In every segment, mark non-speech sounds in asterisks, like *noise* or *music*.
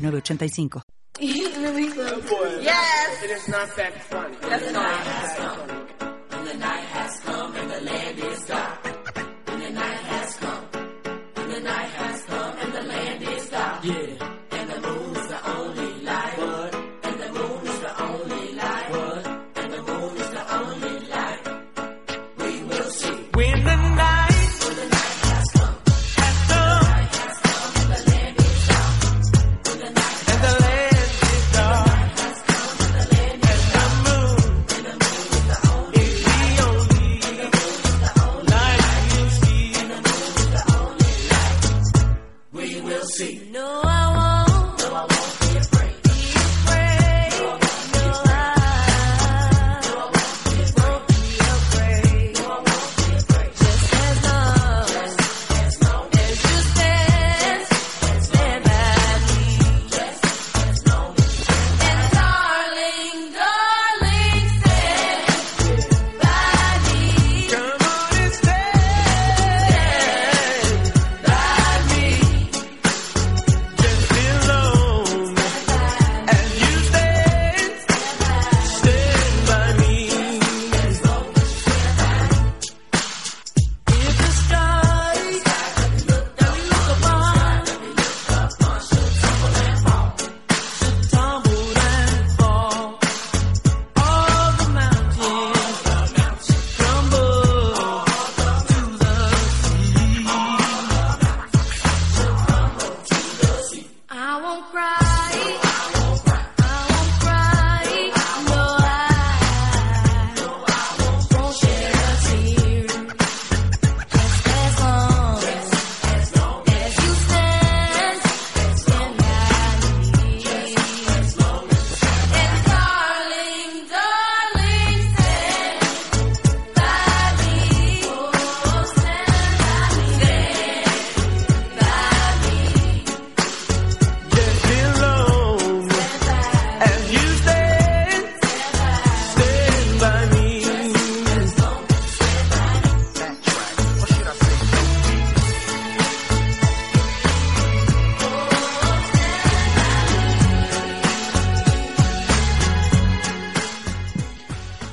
906985. Yes. It is not that funny. That's not. And the night has come and the land is dark. And the night has come. And the night has come and the land is dark. Yeah. And the moon is the only light. What? And the moon is the only light. What? And the moon is the only light. We will see. When the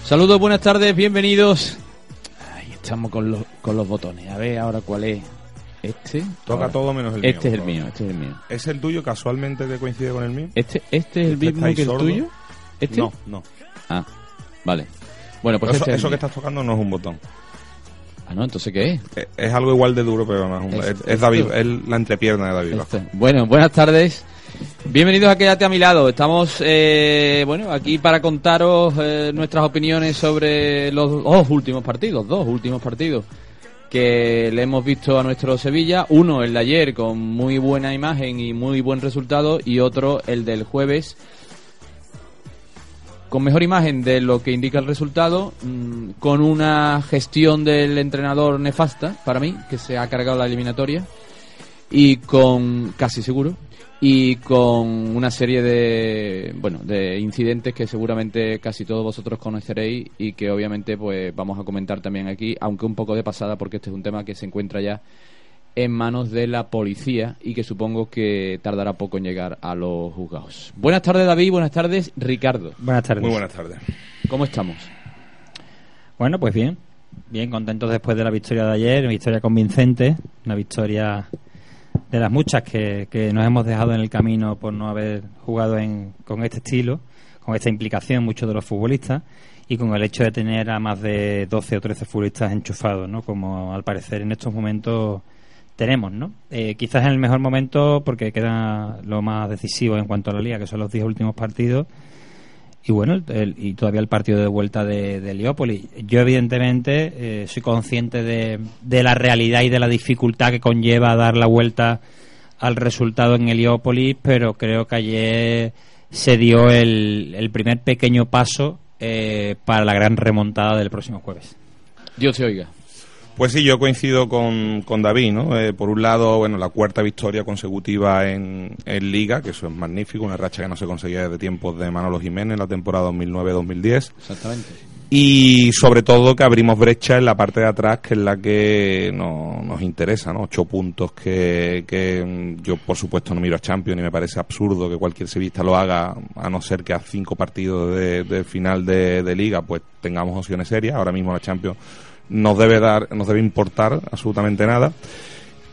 Saludos, buenas tardes, bienvenidos. Ahí estamos con los, con los botones. A ver ahora cuál es. Este. Toca Ahora. todo menos el mío. Este es el mío, este es el mío. ¿Es el tuyo casualmente que coincide con el mío? Este, este es el ¿Este mismo que el sordo? tuyo. ¿Este? No, no. Ah, vale. Bueno, pues eso este es eso que estás tocando no es un botón. Ah, no, entonces ¿qué es? Es, es algo igual de duro, pero no es un Es- es, es David, esto. es la entrepierna de David. Este. Bueno, buenas tardes. Bienvenidos a Quédate a mi lado. Estamos, eh, bueno, aquí para contaros eh, nuestras opiniones sobre los dos últimos partidos, dos últimos partidos que le hemos visto a nuestro Sevilla. Uno, el de ayer, con muy buena imagen y muy buen resultado, y otro, el del jueves, con mejor imagen de lo que indica el resultado, mm, con una gestión del entrenador nefasta, para mí, que se ha cargado la eliminatoria y con casi seguro y con una serie de bueno de incidentes que seguramente casi todos vosotros conoceréis y que obviamente pues vamos a comentar también aquí aunque un poco de pasada porque este es un tema que se encuentra ya en manos de la policía y que supongo que tardará poco en llegar a los juzgados. Buenas tardes David, buenas tardes Ricardo. Buenas tardes. Muy buenas tardes. ¿Cómo estamos? Bueno, pues bien. Bien, contentos después de la victoria de ayer, una victoria convincente, una victoria de las muchas que, que nos hemos dejado en el camino por no haber jugado en, con este estilo, con esta implicación muchos de los futbolistas y con el hecho de tener a más de 12 o 13 futbolistas enchufados, ¿no? Como al parecer en estos momentos tenemos, ¿no? Eh, quizás en el mejor momento porque queda lo más decisivo en cuanto a la liga, que son los 10 últimos partidos y bueno, el- y todavía el partido de vuelta de, de. Yo, evidentemente, eh, soy consciente de, de la realidad y de la dificultad que conlleva dar la vuelta al resultado en Heliópolis, pero creo que ayer se dio el, el primer pequeño paso eh, para la gran remontada del próximo jueves. Dios te oiga. Pues sí, yo coincido con, con David, ¿no? Eh, por un lado, bueno, la cuarta victoria consecutiva en, en Liga, que eso es magnífico, una racha que no se conseguía desde tiempos de Manolo Jiménez en la temporada 2009-2010. Exactamente. Y sobre todo que abrimos brecha en la parte de atrás, que es la que no- nos interesa, ¿no? Ocho puntos que, que mm, yo, por supuesto, no miro a Champions y me parece absurdo que cualquier sevista lo haga, a no ser que a cinco partidos de- del final de, de Liga, pues tengamos opciones serias. Ahora mismo la Champions nos debe dar, nos debe importar absolutamente nada.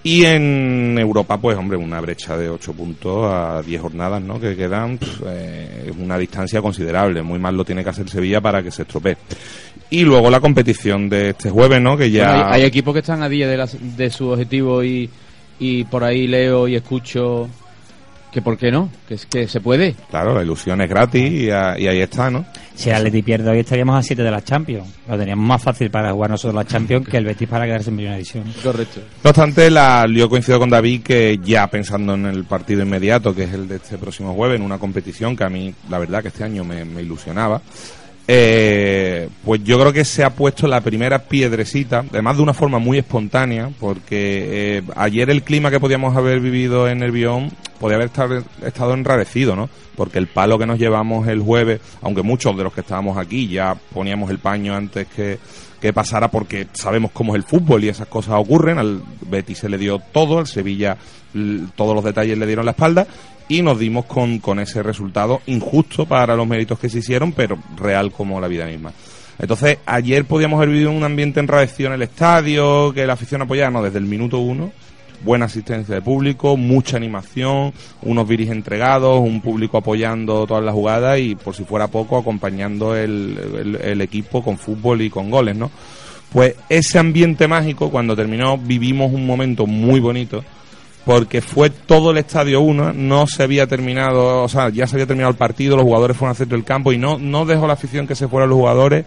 Y en Europa, pues, hombre, una brecha de 8 puntos a 10 jornadas, ¿no? Que quedan, pf, eh, una distancia considerable. Muy mal lo tiene que hacer Sevilla para que se estropee. Y luego la competición de este jueves, ¿no? Que ya... Hay, hay equipos que están a día de, las- de su objetivo y, y por ahí leo y escucho que por qué no, que es que se puede. Claro, la ilusión es gratis y, a- y ahí está, ¿no? Si el Atleti pierde hoy estaríamos a 7 de la Champions. Lo teníamos más fácil para jugar nosotros la Champions que el Betis para quedarse en primera división. Correcto. No obstante, la, yo coincido con David que ya pensando en el partido inmediato, que es el de este próximo jueves, en una competición que a mí, la verdad, que este año me, me ilusionaba, eh, pues yo creo que se ha puesto la primera piedrecita, además de una forma muy espontánea, porque eh, ayer el clima que podíamos haber vivido en el Bion podía haber estado enrarecido, ¿no? Porque el palo que nos llevamos el jueves, aunque muchos de los que estábamos aquí ya poníamos el paño antes que, que pasara porque sabemos cómo es el fútbol y esas cosas ocurren. Al Betis se le dio todo, al Sevilla todos los detalles le dieron la espalda y nos dimos con, con ese resultado injusto para los méritos que se hicieron, pero real como la vida misma. Entonces, ayer podíamos haber vivido un ambiente enradecido en el estadio, que la afición apoyaba, no, desde el minuto uno, buena asistencia de público, mucha animación, unos viris entregados, un público apoyando todas las jugadas y, por si fuera poco, acompañando el, el- el equipo con fútbol y con goles, ¿no? Pues ese ambiente mágico, cuando terminó, vivimos un momento muy bonito, porque fue todo el estadio uno, no se había terminado, o sea, ya se había terminado el partido, los jugadores fueron al centro del campo y no, no dejó la afición que se fueran los jugadores.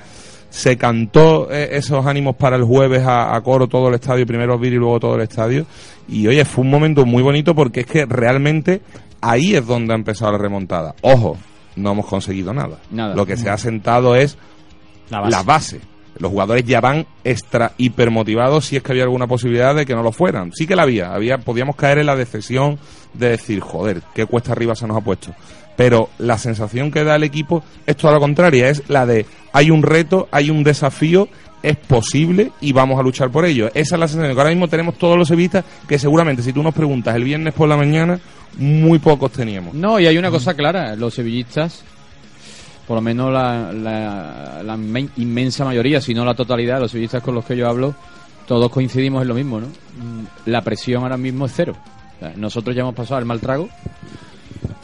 Se cantó eh, esos ánimos para el jueves a, a coro todo el estadio, primero Vir y luego todo el estadio. Y oye, fue un momento muy bonito porque es que realmente ahí es donde ha empezado la remontada. Ojo, no hemos conseguido nada. Nada. Lo que se ha sentado es La base. la base. Los jugadores ya van extra hiper motivados si es que había alguna posibilidad de que no lo fueran. Sí que la había, había podíamos caer en la decepción de decir, joder, qué cuesta arriba se nos ha puesto. Pero la sensación que da el equipo es toda la contraria, es la de hay un reto, hay un desafío, es posible y vamos a luchar por ello. Esa es la sensación ahora mismo tenemos todos los sevillistas que seguramente si tú nos preguntas el viernes por la mañana, muy pocos teníamos. No, y hay una cosa clara, los sevillistas, por lo menos la, la, la inmen- inmensa mayoría, si no la totalidad de los sevillistas con los que yo hablo, todos coincidimos en lo mismo, ¿no? Mm, La presión ahora mismo es cero. Nosotros ya hemos pasado el mal trago.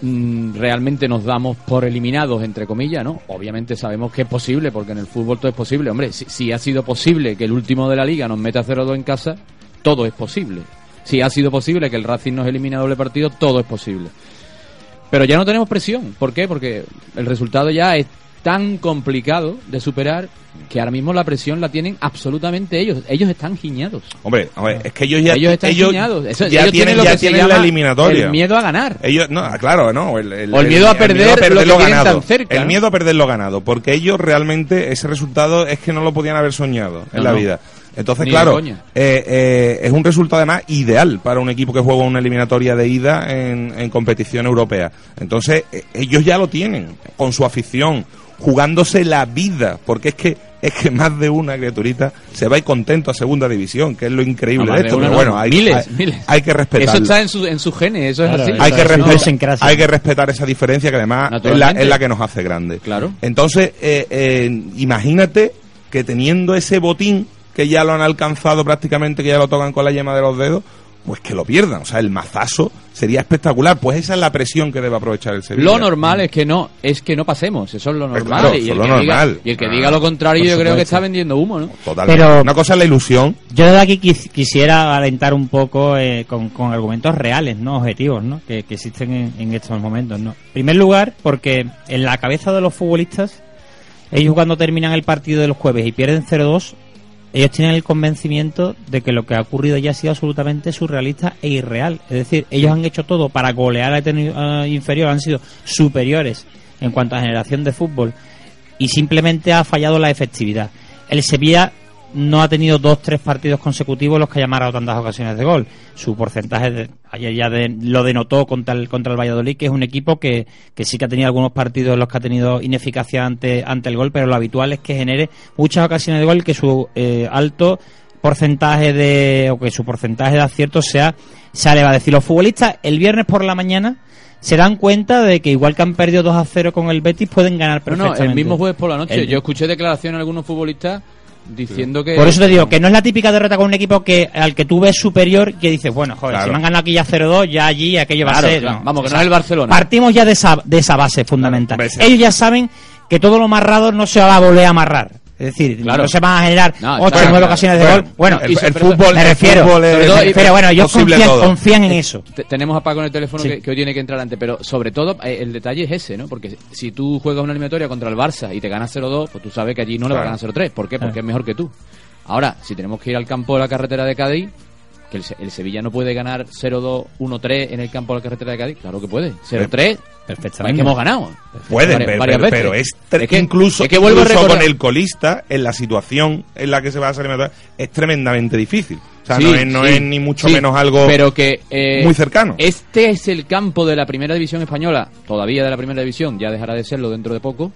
Mm, Realmente nos damos por eliminados, entre comillas, ¿no? Obviamente sabemos que es posible, porque en el fútbol todo es posible. Hombre, si, si ha sido posible que el último de la liga nos meta 0-2 en casa, todo es posible. Si ha sido posible que el Racing nos elimine a doble partido, todo es posible. Pero ya no tenemos presión. ¿Por qué? Porque el resultado ya es tan complicado de superar que ahora mismo la presión la tienen absolutamente ellos. Ellos están giñados. Hombre, hombre, es que ellos ya ellos están ellos giñados. Eso- ya ellos tienen, lo ya que se tienen la eliminatoria. El miedo a ganar. Ellos, no, claro, no. El, el- O el miedo a perder lo perderlo tienen ganado. tan cerca, El miedo a perderlo ganado. Porque ellos realmente, ese resultado es que no lo podían haber soñado en No, la no. vida. Entonces, Ni claro, eh, eh, es un resultado además ideal para un equipo que juega una eliminatoria de ida en, en competición europea. Entonces, eh, ellos ya lo tienen, con su afición, jugándose la vida, porque es que es que más de una criaturita se va y contento a segunda división, que es lo increíble No, más de esto. una, pero no, bueno, hay, miles, hay, miles. hay que respetarlo. Eso está en su, en sus genes, eso Claro, es así. hay que, respetar, hay que respetar esa diferencia que además es la, Naturalmente. es la que nos hace grande. Claro. Entonces, eh, eh, imagínate que teniendo ese botín que ya lo han alcanzado prácticamente, que ya lo tocan con la yema de los dedos, pues que lo pierdan. O sea, el mazazo sería espectacular. Pues esa es la presión que debe aprovechar el Sevilla. Lo normal es que no, es que no pasemos, eso es lo normal. claro, y, el que lo diga, normal. y el que Ah, diga lo contrario, yo creo que está vendiendo humo, ¿no? Totalmente. Pero- Una cosa es la ilusión. Yo de aquí quis- quisiera alentar un poco eh, con, con argumentos reales, no objetivos, ¿no? Que, que existen en, en estos momentos, ¿no? En primer lugar, porque en la cabeza de los futbolistas, ellos cuando terminan el partido del jueves y pierden 0-2, ellos tienen el convencimiento de que lo que ha ocurrido ya ha sido absolutamente surrealista e irreal. Es decir, ellos han hecho todo para golear a Eterno inferior, han sido superiores en cuanto a generación de fútbol y simplemente ha fallado la efectividad. El Sevilla no ha tenido dos, tres partidos consecutivos los que ha llamado tantas ocasiones de gol. Su porcentaje, de- ayer ya de- lo denotó contra el, contra el Valladolid, que es un equipo que, que sí que ha tenido algunos partidos en los que ha tenido ineficacia ante, ante el gol, pero lo habitual es que genere muchas ocasiones de gol y que su eh, alto porcentaje de, o que su porcentaje de acierto sea, sea elevado. Es decir, los futbolistas el viernes por la mañana se dan cuenta de que igual que han perdido 2 a 0 con el Betis, pueden ganar No, no, perfectamente. el mismo jueves por la noche. El- Yo escuché declaraciones de algunos futbolistas diciendo que. Por eso te digo que no es la típica derrota con un equipo que al que tú ves superior y que dices, bueno, joder, Claro. si me han ganado aquí ya 0-2, ya allí aquello va a ser. claro. no. Vamos, que O no es el Barcelona. Partimos ya de esa, de esa base fundamental. Ellos ya saben que todo lo amarrado no se va a volver a amarrar. Es decir, Claro. no se van a generar No, 8 o está 9 claro. ocasiones de Bueno, gol. Bueno, el, fútbol, me refiero. fútbol es sobre todo- pero bueno, ellos confían, en eso. Te- Tenemos a Paco en el teléfono Sí. que, que hoy tiene que entrar antes, pero sobre todo eh, el detalle es ese, ¿no? Porque si tú juegas una eliminatoria contra el Barça y te ganas 0-2, pues tú sabes que allí no le va a Claro. ganar 0-3. ¿Por qué? Porque Claro. es mejor que tú. Ahora, si tenemos que ir al campo de la carretera de Cádiz, que el, Se- el Sevilla no puede ganar 0-2, 1-3 en el campo de la carretera de Cádiz, claro que puede. 0-3, Perfectamente. es que hemos ganado. Pueden, Varias- pero, pero- es, que- incluso, es que vuelvo a incluso con el colista, en la situación en la que se va a salir, es tremendamente difícil. O sea, Sí, no, es, no sí, es ni mucho sí, menos algo pero que eh, muy cercano. Este es el campo de la primera división española, todavía de la primera división, ya dejará de serlo dentro de poco,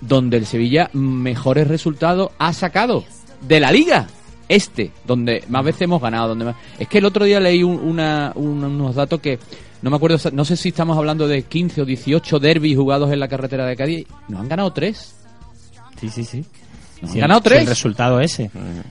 donde el Sevilla mejores resultados ha sacado de la liga. Este, donde más veces hemos ganado. donde más... Es que el otro día leí un- una, un- unos datos que no me acuerdo, no sé si estamos hablando de 15 o 18 derbis jugados en la carretera de Cádiz. Nos han ganado tres. Sí, sí, sí. Nos Sí, han ganado sí, tres. El resultado ese.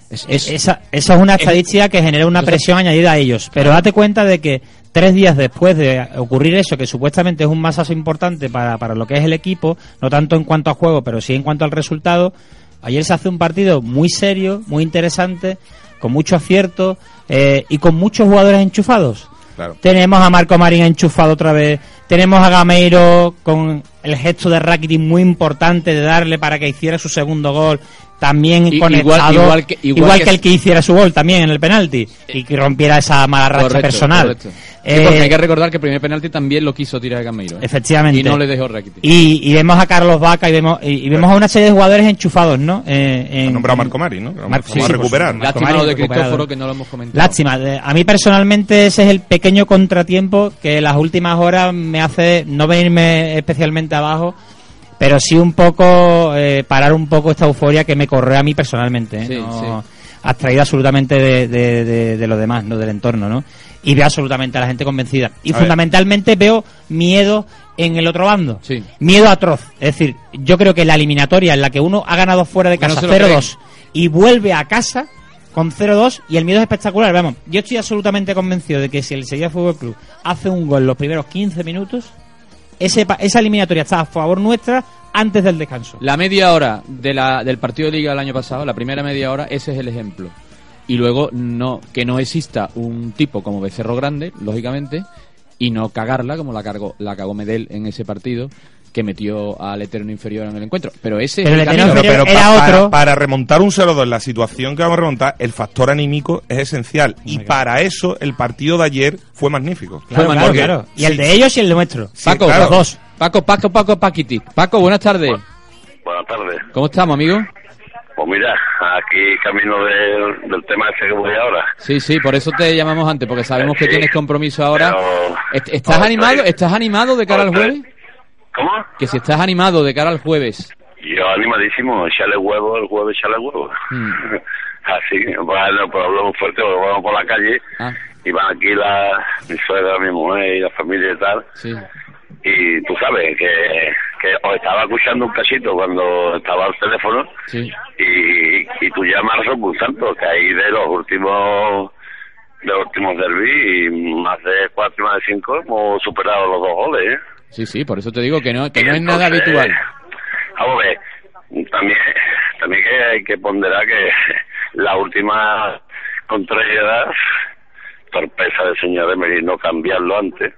Es- Es- es- esa, esa es una estadística que genera una presión añadida a ellos. Pero date cuenta de que tres días después de ocurrir eso, que supuestamente es un masazo importante para, para lo que es el equipo, no tanto en cuanto a juego, pero sí en cuanto al resultado, ayer se hace un partido muy serio, muy interesante, con mucho acierto eh, y con muchos jugadores enchufados. Claro. Tenemos a Marco Marín enchufado otra vez. Tenemos a Gameiro con el gesto de Rakitic muy importante de darle para que hiciera su segundo gol. También I- conectado. igual- igual que- igual que- el que hiciera su gol también en el penalti. Y que rompiera esa mala racha Correcto, personal. correcto. Sí, Eh, porque hay que recordar que el primer penalti también lo quiso tirar Gameiro. ¿eh? Efectivamente. Y no le dejó Rakitic. Y, y vemos a Carlos Vaca y vemos, y, y vemos a una serie de jugadores enchufados, ¿no? Eh, en- Ha nombrado a Marco Mari, ¿no? Vamos sí, a sí, recuperar. Lástima lo de. Cristóforo que no lo hemos comentado. Lástima. Eh, A mí personalmente ese es el pequeño contratiempo que las últimas horas me hace no venirme especialmente abajo, pero sí un poco eh, parar un poco esta euforia que me corre a mí personalmente. ¿eh? Sí, No abstraída absolutamente de, de, de- de lo demás, no del entorno, ¿no? Y veo absolutamente a la gente convencida. Y A ver. fundamentalmente veo miedo en el otro bando. Sí. Miedo atroz. Es decir, yo creo que la eliminatoria en la que uno ha ganado fuera de no casa lo 0-2 y vuelve a casa con 0-2 y el miedo es espectacular. Vamos, yo estoy absolutamente convencido de que si el Sevilla Fútbol Club hace un gol los primeros 15 minutos, ese, esa eliminatoria está a favor nuestra antes del descanso. La media hora de la, del partido de liga del año pasado, la primera media hora, ese es el ejemplo. Y luego no que no exista un tipo como Becerro Grande, lógicamente, y no cagarla como la cargó la cagó Medel en ese partido que metió al Eterno Inferior en el encuentro. Pero ese Pero es el el Eterno camino. Pero, Inferior pero era pa- para, otro. para remontar un 0-2 en la situación que vamos a remontar, el factor anímico es esencial. Y Hombre, para eso, el partido de ayer fue magnífico. Claro, Fue claro. Y sí. el de ellos y el de nuestro. Sí, Paco, claro. los dos. Paco, Paco, Paco, Paquiti. Paco, buenas tardes. Buenas tardes. ¿Cómo estamos, amigo? Pues mira, aquí camino del- del tema ese que voy ahora. Sí, sí, por eso te llamamos antes, porque sabemos que tienes compromiso ahora. Pero- ¿Estás no, animado? ¿Estás animado de cara al jueves? ¿Cómo? Que si estás animado de cara al jueves. Yo animadísimo, echarle huevo, el jueves echarle huevo. Mm. *laughs* Así, bueno, pues hablamos fuerte porque vamos por la calle Ah, y van aquí la, mi suegra, mi mujer y la familia y tal. sí. Y tú sabes que, que os estaba escuchando un cachito cuando estaba al teléfono Sí. y, y tú llamas un tanto que ahí de los últimos de los últimos derby y más de cuatro y más de cinco hemos superado los dos goles ¿eh? Sí, sí, por eso te digo que no, que no es nada habitual. Vamos a ver, también, también que hay que ponderar que *laughs* la última contrariedad, torpeza del señor Emery no cambiarlo antes,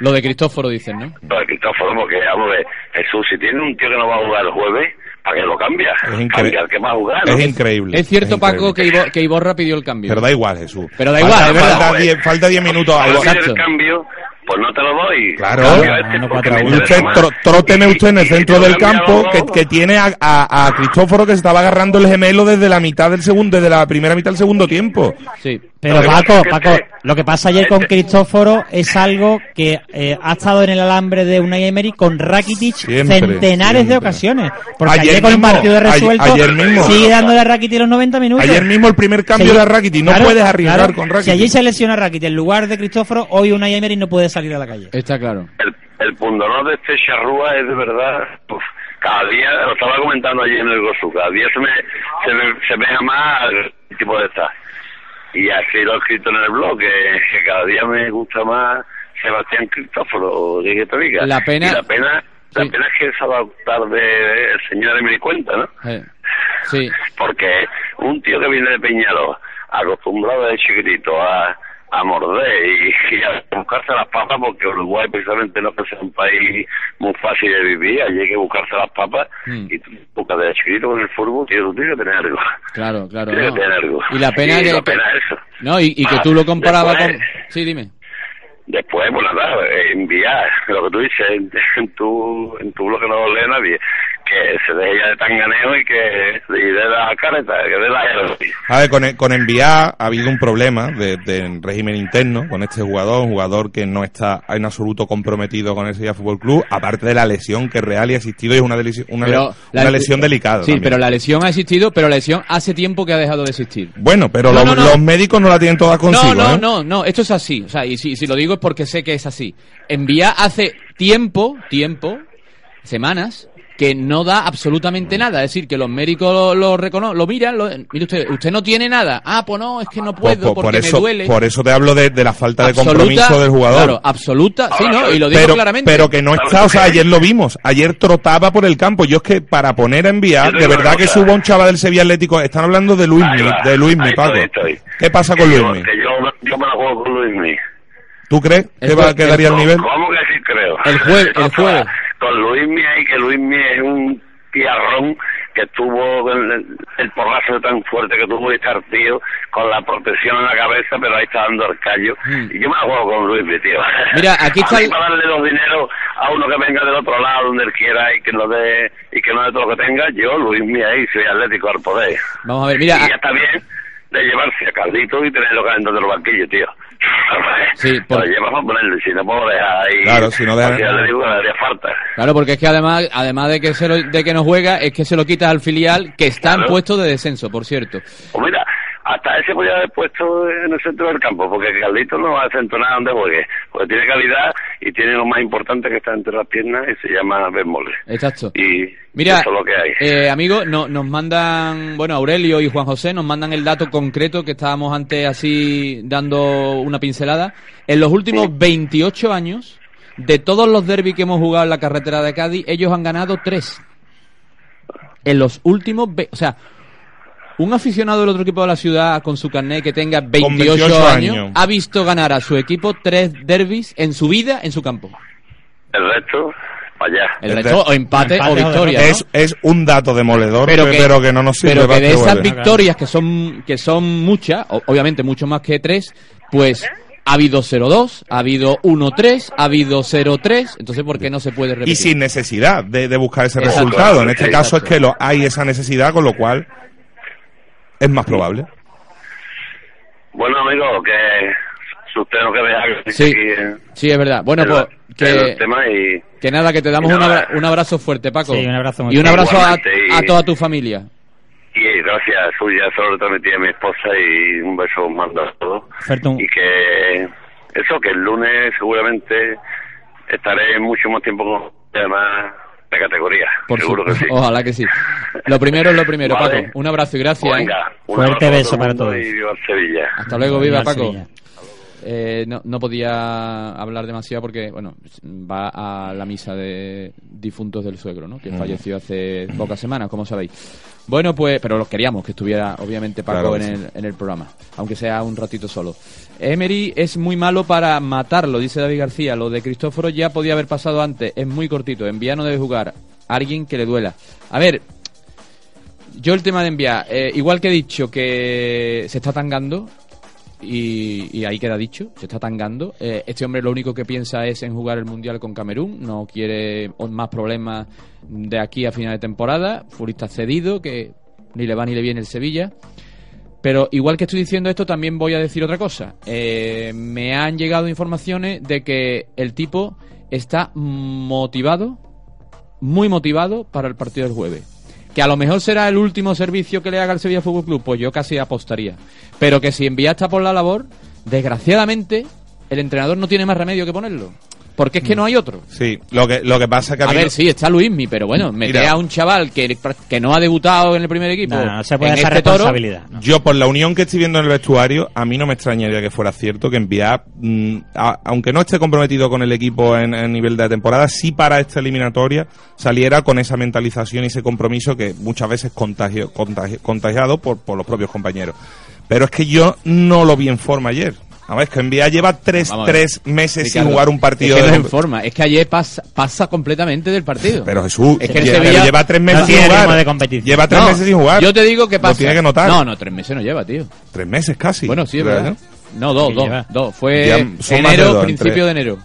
Lo de Cristóforo dicen, ¿no? para Cristóforo, porque vamos a ver, Jesús, si tiene un tío que no va a jugar el jueves, ¿Para qué lo cambias? Es incre- Cambiar que jugar. ¿no? Es increíble. Es cierto, es Paco, increíble. que, Ibo- que Iborra pidió el cambio. Pero da igual, Jesús. Pero da Falta- igual, es verdad. Falta 10 falta 10 minutos. Hacer Exacto. el cambio, pues no te lo doy. Claro. Cambia este No, usted, tróteme usted en el y centro del campo que, que tiene a, a, a Cristóforo que se estaba agarrando el gemelo desde la mitad del segundo, desde la primera mitad del segundo tiempo. Sí. Pero Paco, Paco, lo que pasa ayer con Cristóforo es algo que eh, ha estado en el alambre de Unai Emery con Rakitic Siempre, centenares siempre. de ocasiones. Porque Ayer ayer, con el mismo, partido de ayer- resuelto ayer mismo. sigue dándole a Rakitic los 90 minutos. Ayer mismo el primer cambio Sí, de Rakitic, no claro, puedes arriesgar claro. con Si Rakitic. ayer se lesiona Rakitic en lugar de Cristóforo, hoy Unai Emery no puede salir a la calle. Está claro. el, el pundonor de este charrúa es de verdad uf, cada día lo estaba comentando ayer en el Gosu cada día se me se me, se me más al tipo de esta y así lo he escrito en el blog que, que cada día me gusta más Sebastián Cristóforo de diga La pena- y la pena la Sí. pena es que se va a tarde el señor de mi cuenta ¿no? Sí. porque un tío que viene de Peñaló, acostumbrado de chiquitito a, a morder y, y a buscarse las papas, porque Uruguay precisamente no es que sea un país muy fácil de vivir, allí hay que buscarse las papas, Mm. y tú buscas de chiquitito con el fútbol, tío, tú tienes que tener algo. Claro, claro. Tienes no. que tener algo. Y la pena Y que... la pena es eso. No, y, y que Ah, tú lo comparabas con... Sí, dime. Después, pues nada, enviar lo que tú dices en, en tu en tu blog no lo lee nadie, que se deje ya de tanganeo y que y dé la careta, que dé la A ver, con, con enviar ha habido un problema de, de régimen interno con este jugador, un jugador que no está en absoluto comprometido con el Sevilla Fútbol Club, aparte de la lesión que real y ha existido y es una, lesión- una, Pero una la- lesión delicada. Sí, también. pero la lesión ha existido, pero la lesión hace tiempo que ha dejado de existir. Bueno, pero No, los, no, no. los médicos no la tienen todas consigo. no, no, ¿eh? no, no, esto es así. O sea, y si, si lo digo es porque sé que es así. Envía hace tiempo, tiempo, semanas, que no da absolutamente nada. Es decir, que los médicos lo, lo reconocen, lo miran, lo, mire usted, usted no tiene nada. Ah, pues no, es que no Por, puedo por- porque por eso, me duele. por eso te hablo de, de la falta de Absoluta- compromiso del jugador. Claro, absoluta, sí, ¿no? Y lo digo pero, claramente. pero que no está, o sea, ayer lo vimos, ayer trotaba por el campo. Yo es que para poner a enviar, de verdad que suba un chaval del Sevilla Atlético, están hablando de Ahí va. de Luismi, Ahí Paco. estoy, estoy. ¿Qué pasa con yo, Luismi? que yo, yo me la juego con Luismi. ¿Tú crees que va a jue- quedaría el nivel? ¿Cómo que sí creo? El jueves- el jueves. Con Luismi ahí, que Luismi es un tiarrón que tuvo el, el porrazo tan fuerte que tuvo y estar tío con la protección en la cabeza, pero ahí está dando el callo. Mm. Y yo me juego con Luismi, tío. Mira, aquí está el- para darle los dineros a uno que venga del otro lado, donde él quiera, y que lo dé, y que no dé todo lo que tenga, yo, Luismi ahí, soy atlético al poder. Vamos a ver, mira, Y ya está bien de llevarse a Caldito y tenerlo calentando en los banquillos, tío. Sí, por- Lo llevas a ponerlo y si no puedo dejar ahí. Claro, si no deja- porque le digo que le haría falta. Claro, porque es que además, además de que se lo- de que no juega, es que se lo quitas al filial que está en Claro. puesto de descenso, por cierto. Pues mira, hasta ese podía haber puesto en el centro del campo, porque Caldito no va a nada donde juegue, porque tiene calidad y tiene lo más importante que está entre las piernas y se llama Bermole. Exacto. Y Mira, eso es lo que hay. eh, amigos, no- nos mandan, bueno, Aurelio y Juan José nos mandan el dato concreto que estábamos antes así dando una pincelada. En los últimos 28 años, de todos los derbis que hemos jugado en la carretera de Cádiz, ellos han ganado tres. En los últimos, o sea, un aficionado del otro equipo de la ciudad con su carnet que tenga 28, 28 años, años. ha visto ganar a su equipo tres derbis en su vida en su campo. El resto, para allá. El El resto, o empate, empate o victoria. Es, es un dato demoledor, pero pero que, no nos sirve pero que de esas victorias que son que son muchas obviamente mucho más que tres pues ha habido 0-2 ha habido 1-3 ha habido 0-3 entonces ¿por qué no se puede repetir? y sin necesidad de, de buscar ese Exacto. resultado. En este caso es que lo, hay esa necesidad, con lo cual es más probable. Bueno, amigo, que usted no que que sí aquí, eh, sí es verdad. Bueno pues que, tema y que nada que te damos un, abra- un abrazo fuerte Paco. Sí, un abrazo muy y un abrazo a, Igualmente, y- a toda tu familia. Y gracias suya, solo transmití a mi esposa y un beso mando a todos. Y que eso, que el lunes seguramente estaré mucho más tiempo con además de categoría. por Seguro que supuesto. sí. *laughs* ojalá que sí lo primero es lo primero Vale. Paco un abrazo y gracias ¿eh? Venga, un Fuerte abrazo beso para todos. Y viva Sevilla. Hasta luego, viva Al Paco. Sevilla. Eh, no, no podía hablar demasiado porque, bueno, va a la misa de difuntos del suegro, ¿no? Que falleció hace pocas semanas, como sabéis. Bueno, pues, pero los queríamos que estuviera, obviamente, Paco Claro en, el, en el programa, aunque sea un ratito solo. Emery es muy malo para matarlo, dice David García. Lo de Cristóforo ya podía haber pasado antes, es muy cortito. En Vía no debe jugar alguien que le duela. A ver, yo el tema de enviar, eh, igual que he dicho que se está tangando, y, ahí queda dicho, se está tangando. eh, este hombre lo único que piensa es en jugar el Mundial con Camerún, no quiere más problemas de aquí a final de temporada. Futbolista cedido, que ni le va ni le viene el Sevilla. Pero igual que estoy diciendo esto, también voy a decir otra cosa. Eh, me han llegado informaciones de que el tipo está motivado, muy motivado para el partido del jueves. Que a lo mejor será el último servicio que le haga el Sevilla Fútbol Club, pues yo casi apostaría. Pero que si envía está por la labor, desgraciadamente, el entrenador no tiene más remedio que ponerlo. Porque es que no hay otro. Sí, lo que, lo que pasa es que a, A ver, no- sí, está Luismi, pero bueno, meter Mira. a un chaval que, que no ha debutado en el primer equipo. No, no se puede en esa este toro, responsabilidad. ¿no? Yo, por la unión que estoy viendo en el vestuario, a mí no me extrañaría que fuera cierto que enviar, mm, a- aunque no esté comprometido con el equipo en, en nivel de temporada, sí para esta eliminatoria saliera con esa mentalización y ese compromiso que muchas veces contagio, contagi- contagiado por, por los propios compañeros. Pero es que yo no lo vi en forma ayer. Ver, es que Envía lleva tres, Vamos tres meses sin Ricardo, jugar un partido Es que no es en forma, es que ayer pasa, pasa completamente del partido. Pero Jesús, Es que el lle- Sevilla- lleva tres meses no sin jugar. de competición. Lleva tres No, meses sin jugar. Yo te digo que pasa. Lo tiene que notar. No, no, tres meses no lleva, tío. Tres meses casi. Bueno, sí, es ¿verdad? No, dos, dos, lleva. dos. Fue Ya enero, dos, principio entre- de enero.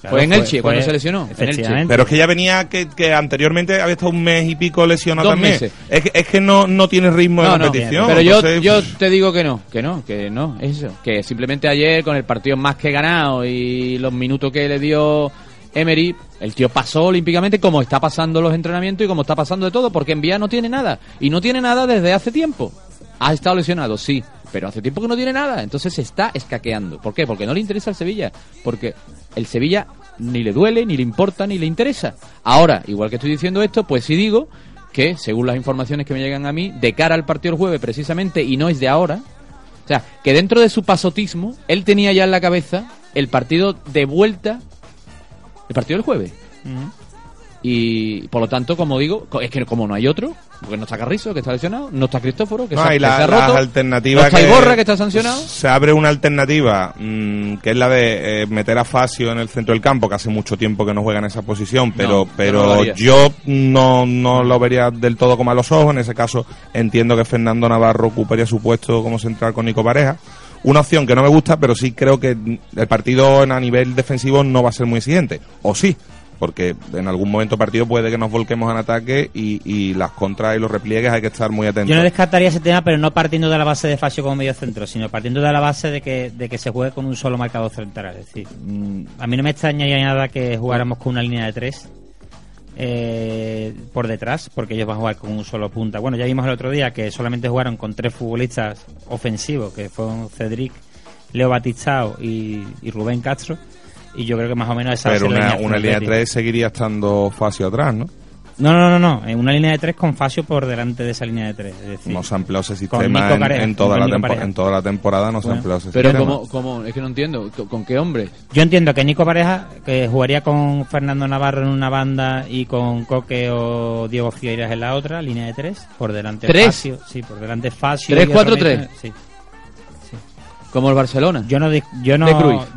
Claro, fue en fue- Elche, cuando fue- se lesionó. En Elche. Pero es que ya venía que, que anteriormente había estado un mes y pico lesionado Dos también. meses. Es que, es que no, no tiene ritmo No, de no, competición. pero yo, entonces, yo pues, te digo que no, que no, que no, eso. Que simplemente ayer con el partido más que ganado y los minutos que le dio Emery, el tío pasó olímpicamente como está pasando los entrenamientos y como está pasando de todo, porque en Vía no tiene nada. Y no tiene nada desde hace tiempo. Ha estado lesionado, sí, pero hace tiempo que no tiene nada. Entonces se está escaqueando. ¿Por qué? Porque no le interesa al Sevilla. Porque el Sevilla ni le duele, ni le importa, ni le interesa. Ahora, igual que estoy diciendo esto, pues sí digo que, según las informaciones que me llegan a mí, de cara al partido del jueves precisamente, y no es de ahora, o sea, que dentro de su pasotismo, él tenía ya en la cabeza el partido de vuelta, el partido del jueves. Y por lo tanto, como digo, es que como no hay otro, porque no está Carrizo, que está lesionado, no está Cristóforo, que, no se, que la- se ha las roto, alternativas no está que- Iborra, que está sancionado. Se abre una alternativa mm, que es la de eh, meter a Facio en el centro del campo, que hace mucho tiempo que no juega en esa posición, pero, no pero yo no, no lo vería del todo como a los ojos. En ese caso, entiendo que Fernando Navarro ocuparía su puesto como central con Nico Pareja. Una opción que no me gusta, pero sí creo que el partido en- a nivel defensivo no va a ser muy exigente. O sí, porque en algún momento partido puede que nos volquemos en ataque y, y las contras y los repliegues hay que estar muy atentos. Yo no descartaría ese tema, pero no partiendo de la base de Facio como medio centro, sino partiendo de la base de que, de que se juegue con un solo marcador central. Es decir, mm, a mí no me extrañaría nada que jugáramos con una línea de tres eh, por detrás, porque ellos van a jugar con un solo punta. Bueno, ya vimos el otro día que solamente jugaron con tres futbolistas ofensivos, que fueron Cedric, Leo Batistao y, y Rubén Castro. Y yo creo que más o menos esa va a Pero ser una, línea de tres seguiría estando Facio atrás, ¿no? No, no, no, no. En una línea de tres con Facio por delante de esa línea de tres. Es decir, No se ha empleado ese sistema Nico en, Pareja, en toda la en toda la temporada, no se ha Bueno. empleado ese Pero sistema. como, como, es que no entiendo, ¿con- ¿con qué hombre? Yo entiendo que Nico Pareja, que jugaría con Fernando Navarro en una banda y con Coque o Diego Figueiras en la otra, línea de tres, por delante ¿Tres? Facio, sí, por delante Facio. ¿Tres, cuatro, tres? medio- Sí. Como el Barcelona. Yo no, yo no,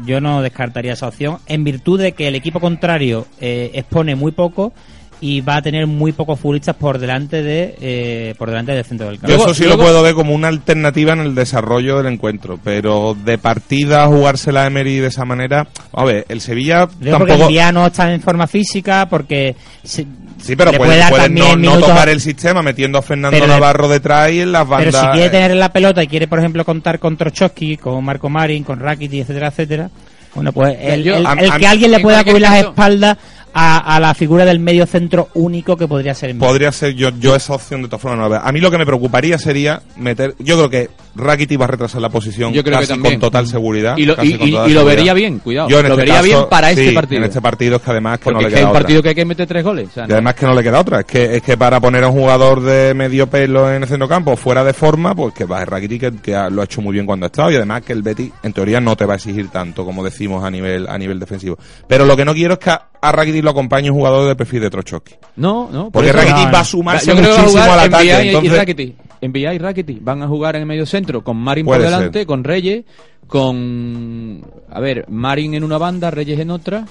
yo no descartaría esa opción en virtud de que el equipo contrario eh, expone muy poco y va a tener muy pocos futbolistas por delante de eh, por delante del centro del Yo campo. Luego- eso sí luego- lo puedo ver como una alternativa en el desarrollo del encuentro, pero de partida jugársela a Emery de esa manera, a ver, el Sevilla porque no está en forma física porque se- Sí, pero puede, dar puede también no, no tocar el sistema metiendo a Fernando Pero Navarro detrás y en las Pero bandas... si quiere eh, tener la pelota y quiere, por ejemplo, contar con Trochowski, con Marco Marin, con Rakitic, etcétera, etcétera, bueno, pues el, Yo- el- el que alguien le pueda cubrir las espaldas a, a la figura del medio centro único que podría ser en Podría ser yo, yo esa opción de todas formas no la veo. A mí lo que me preocuparía sería meter... Yo creo que Rakitic va a retrasar la posición Yo creo que casi también. con total seguridad. Y lo- y- y- y vería bien, cuidado. Yo en Lo este vería caso, bien para este partido. En este partido es que además que Porque no le es que es queda un otra. partido que hay que meter tres goles. o sea, Y no- además que no le queda otra, es que, es que para poner a un jugador de medio pelo en el centrocampo fuera de forma, pues que va a Rakitic que, que ha- lo ha hecho muy bien cuando ha estado y además que el Betis en teoría no te va a exigir tanto como decimos a nivel a nivel defensivo. Pero lo que no quiero es que a, a Rakitic lo acompañe un jugador de perfil de Trochowski. No, no. por Porque Rakitic no, va a sumarse muchísimo al ataque. y, entonces. Envía y Rakitic van a jugar en el medio centro con Marin Puede por delante, ser. con Reyes, con a ver, Marin en una banda, Reyes en otra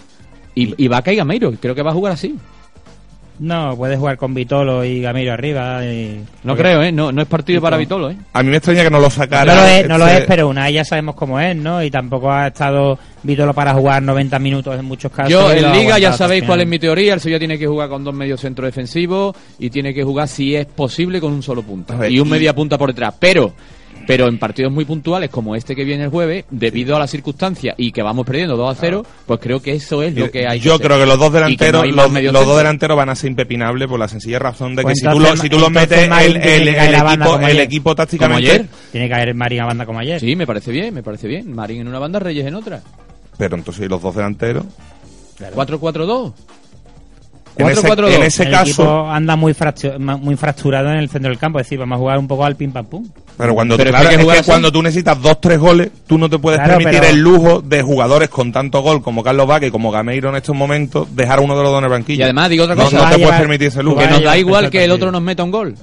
y, y Vaca y Gameiro. Creo que va a jugar así. No, puedes jugar con Vitolo y Gamiro arriba. y- No porque- creo, ¿eh? No, no es partido para Vitolo, ¿eh? A mí me extraña que no lo sacara. No lo es, no lo este- es, pero una ya sabemos cómo es, ¿no? Y tampoco ha estado Vitolo para jugar 90 minutos en muchos casos. Yo en Liga ya sabéis cuál es mi teoría. El Sevilla tiene que jugar con dos medios centros defensivos y tiene que jugar, si es posible, con un solo punta. Ver, Y un y- media punta por detrás. Pero, pero en partidos muy puntuales como este que viene el jueves, debido a las circunstancias y que vamos perdiendo 2 a 0, pues creo que eso es lo que hay Yo que hacer. creo que los dos no delanteros, más los, dos delanteros van a ser impepinables por la sencilla razón de que Pues si tú, entonces- los, si tú los metes el, el- equipo, el equipo Como tácticamente, ayer. Tiene que haber Marín a banda como ayer. Sí, me parece bien, me parece bien. Marín en una banda, Reyes en otra. pero entonces los dos delanteros. 4-4-2. En ese, 4-4-2. en ese el caso, equipo anda muy, muy fracturado en el centro del campo. Es decir, vamos a jugar un poco al pim pam pum. pero cuando, Pero es que claro, hay que es jugar que así. cuando tú necesitas dos, tres goles, tú no te puedes Claro, permitir pero- el lujo de jugadores con tanto gol como Carlos Vaque y como Gameiro en estos momentos, dejar a uno de los dos en el banquillo. Y además, digo otra No, cosa. no a te puedes permitir ese tú lujo. Que nos da igual que el otro nos meta un gol.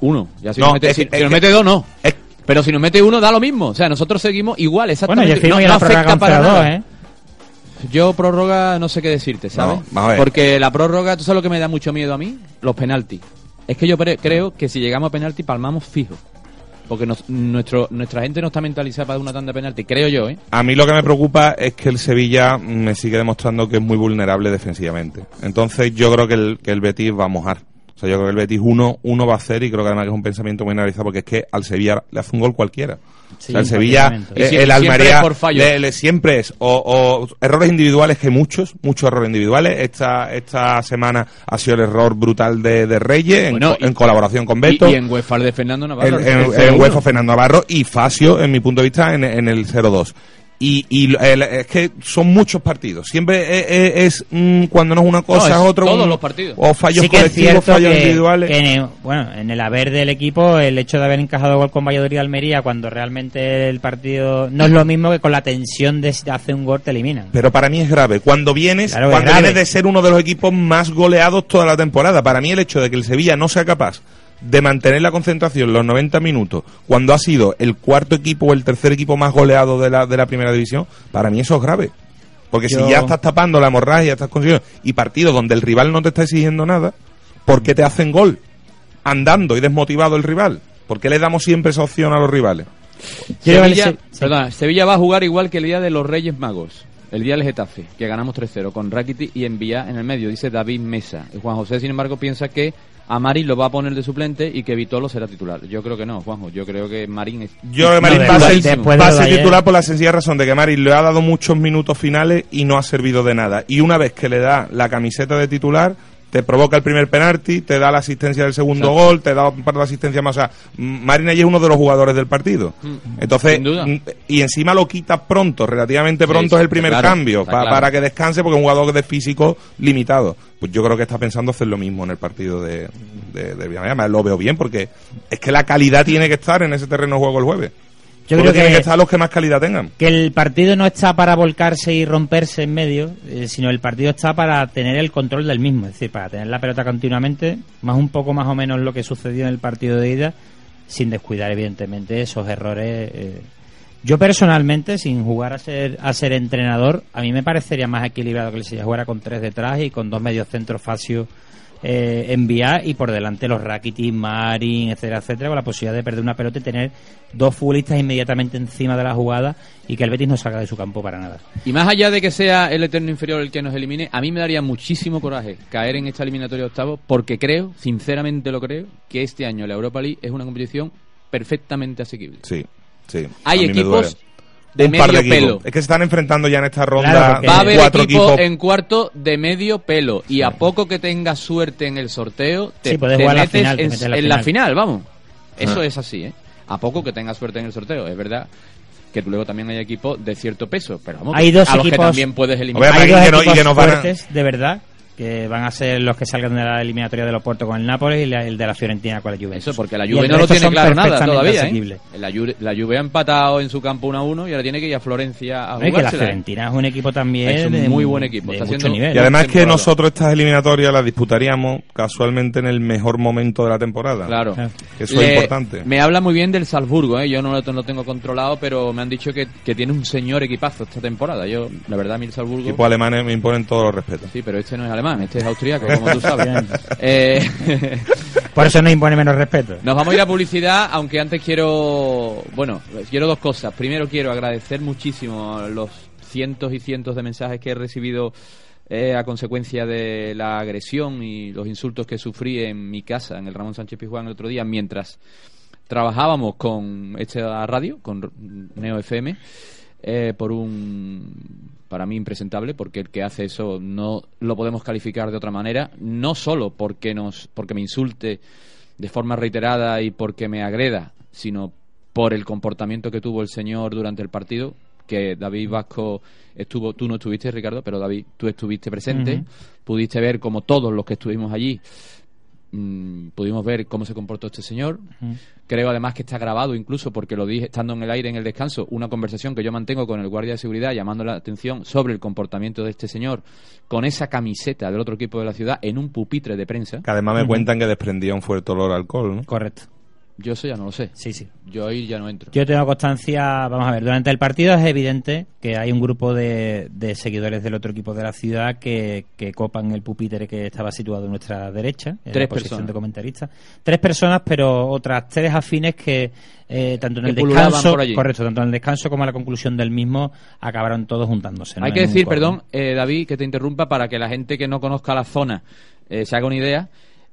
Uno. Ya si No, nos mete, es si, que- si es nos mete dos, no. es- Pero si nos mete uno, da lo mismo. O sea, nosotros seguimos igual, Bueno, exactamente. y el firmo no, no la afecta para 0-2, nada. ¿eh? Yo prórroga no sé qué decirte, ¿sabes? No. Porque la prórroga, ¿tú sabes lo que me da mucho miedo a mí? Los penaltis. Es que yo creo que si llegamos a penalti palmamos fijo. Porque nos- nuestro, nuestra gente no está mentalizada para una tanda de penalti, creo yo, ¿eh? A mí lo que me preocupa es que el Sevilla me sigue demostrando que es muy vulnerable defensivamente. Entonces yo creo que el, que el Betis va a mojar. O sea, yo creo que el Betis uno, uno va a hacer y creo que además es un pensamiento muy analizado porque es que al Sevilla le hace un gol cualquiera. Sí, o sea, el en Sevilla, eh, el Almería, le- le- siempre es o, o errores individuales que muchos, muchos errores individuales. Esta esta semana ha sido el error brutal de, de Reyes en, Bueno, co- y- en colaboración con Beto y en UEFA de Fernando Navarro. en, el en 0-1. UEFA Fernando Navarro y Facio, en mi punto de vista, en, en el 0-2. Y, y lo- el- es que son muchos partidos. Siempre es, es- es, mm, cuando no es una cosa, No, es es otro. todos un- los partidos. O fallos sí colectivos, fallos que, individuales. que en el- bueno, en el haber del equipo, el hecho de haber encajado gol con Valladolid y Almería cuando realmente el partido no es lo mismo que con la tensión de si hace un gol te eliminan. Pero para mí es grave. Cuando vienes, Claro, cuando vienes de ser uno de los equipos más goleados toda la temporada, para mí el hecho de que el Sevilla no sea capaz de mantener la concentración los 90 minutos, cuando ha sido el cuarto equipo o el tercer equipo más goleado de la, de la primera división, para mí eso es grave. Porque Yo- si ya estás tapando la hemorragia, estás consiguiendo, y partidos donde el rival no te está exigiendo nada, ¿por qué te hacen gol? Andando y desmotivado el rival. ¿Por qué le damos siempre esa opción a los rivales? Sevilla, si- sí. perdona, Sevilla va a jugar igual que el día de los Reyes Magos. El día del Getafe, que ganamos 3-0 con Rakiti y Envía en el medio, dice David Mesa. Y Juan José, sin embargo, piensa que a Marín lo va a poner de suplente y que Vitolo será titular. Yo creo que no, Juanjo. Yo creo que Marín es. Yo creo que Marín No, va después- ser, a ser titular por la sencilla razón de que Marín le ha dado muchos minutos finales y no ha servido de nada. Y una vez que le da la camiseta de titular, te provoca el primer penalti, te da la asistencia del segundo Exacto. gol, te da un par de asistencias más. O sea, M- Marín allí es uno de los jugadores del partido. Entonces, Mm. Sin duda. mm, y encima lo quitas pronto, relativamente pronto sí, es el primer claro, cambio, está pa- claro. para que descanse porque es un jugador de físico limitado. Pues yo creo que está pensando hacer lo mismo en el partido de, de, de. Además, Lo veo bien porque es que la calidad tiene que estar en ese terreno de juego el jueves. Yo creo que que, estar los que más calidad tengan. que el partido no está para volcarse y romperse en medio, eh, sino el partido está para tener el control del mismo, es decir, para tener la pelota continuamente, más un poco más o menos lo que sucedió en el partido de ida, sin descuidar evidentemente esos errores. eh. Yo personalmente, sin jugar a ser a ser entrenador, a mí me parecería más equilibrado que el Sevilla jugara con tres detrás y con dos medios centros Facio eh, enviar y por delante los Rakitic, Marin, etcétera, etcétera, con la posibilidad de perder una pelota y tener dos futbolistas inmediatamente encima de la jugada y que el Betis no salga de su campo para nada. Y más allá de que sea el eterno inferior el que nos elimine, a mí me daría muchísimo coraje caer en esta eliminatoria de octavos porque creo, sinceramente lo creo, que este año la Europa League es una competición perfectamente asequible. Sí, sí. Hay equipos. De Un par medio equipos. pelo. Es que se están enfrentando ya en esta ronda Claro, Va a haber cuatro equipo equipos. en cuarto de medio pelo y a poco que tengas suerte en el sorteo te, Sí, puedes te jugar la metes final, te en, metes en la en la final. final, vamos. Eso Ah. es así, ¿eh? A poco que tengas suerte en el sorteo, es verdad que luego también hay equipos de cierto peso, pero vamos, Hay dos a los que equipos- también puedes eliminar. Hay y dos que no- y equipos que a- fuertes, de verdad, que van a ser los que salgan de la eliminatoria de los puertos con el Nápoles y la- el de la Fiorentina con la Juventus. Eso, porque la Juve no lo tiene claro nada todavía, ¿eh? La Juve, la Juve ha empatado en su campo 1 a 1 y ahora tiene que ir a Florencia a y que la. Fiorentina es un equipo también Es un de muy buen equipo, de está mucho haciendo- nivel. Y además que nosotros estas eliminatorias las disputaríamos casualmente en el mejor momento de la temporada. Claro. Claro. Eso Le- es importante. Me habla muy bien del Salzburgo, ¿eh? yo no lo, no tengo controlado, pero me han dicho que, que tiene un señor equipazo esta temporada. Yo, la verdad, a mí el Salzburgo... Equipos alemanes me imponen todos los respetos. Sí, pero este no es alemán. Alemán, este es austriaco, como tú sabes. *laughs* Eh, Por eso nos impone menos respeto. Nos vamos a ir a publicidad, aunque antes quiero, bueno, quiero dos cosas. Primero quiero agradecer muchísimo los cientos y cientos de mensajes que he recibido eh, a consecuencia de la agresión y los insultos que sufrí en mi casa, en el Ramón Sánchez Pizjuán el otro día, mientras trabajábamos con esta radio, con Neo FM, eh, por un para mí impresentable porque el que hace eso no lo podemos calificar de otra manera no solo porque nos porque me insulte de forma reiterada y porque me agreda sino por el comportamiento que tuvo el señor durante el partido que David Vasco estuvo tú no estuviste Ricardo pero David tú estuviste presente pudiste ver como todos los que estuvimos allí mm, pudimos ver cómo se comportó este señor. Creo además que está grabado incluso porque lo dije estando en el aire en el descanso, una conversación que yo mantengo con el guardia de seguridad llamando la atención sobre el comportamiento de este señor con esa camiseta del otro equipo de la ciudad en un pupitre de prensa. Que además me cuentan que desprendía un fuerte olor a alcohol, ¿no? Correcto. Yo eso ya no lo sé. Sí, sí. Yo ahí ya no entro. Yo tengo constancia, vamos a ver, durante el partido es evidente que hay un grupo de, de seguidores del otro equipo de la ciudad que, que copan el pupitre que estaba situado a nuestra derecha, en Tres la posición personas. de comentarista. Tres personas, pero otras tres afines que eh, tanto en Que el descanso, correcto, tanto en el descanso como a la conclusión del mismo acabaron todos juntándose. ¿no? Hay En que decir, perdón, eh, David, que te interrumpa para que la gente que no conozca la zona eh, se haga una idea.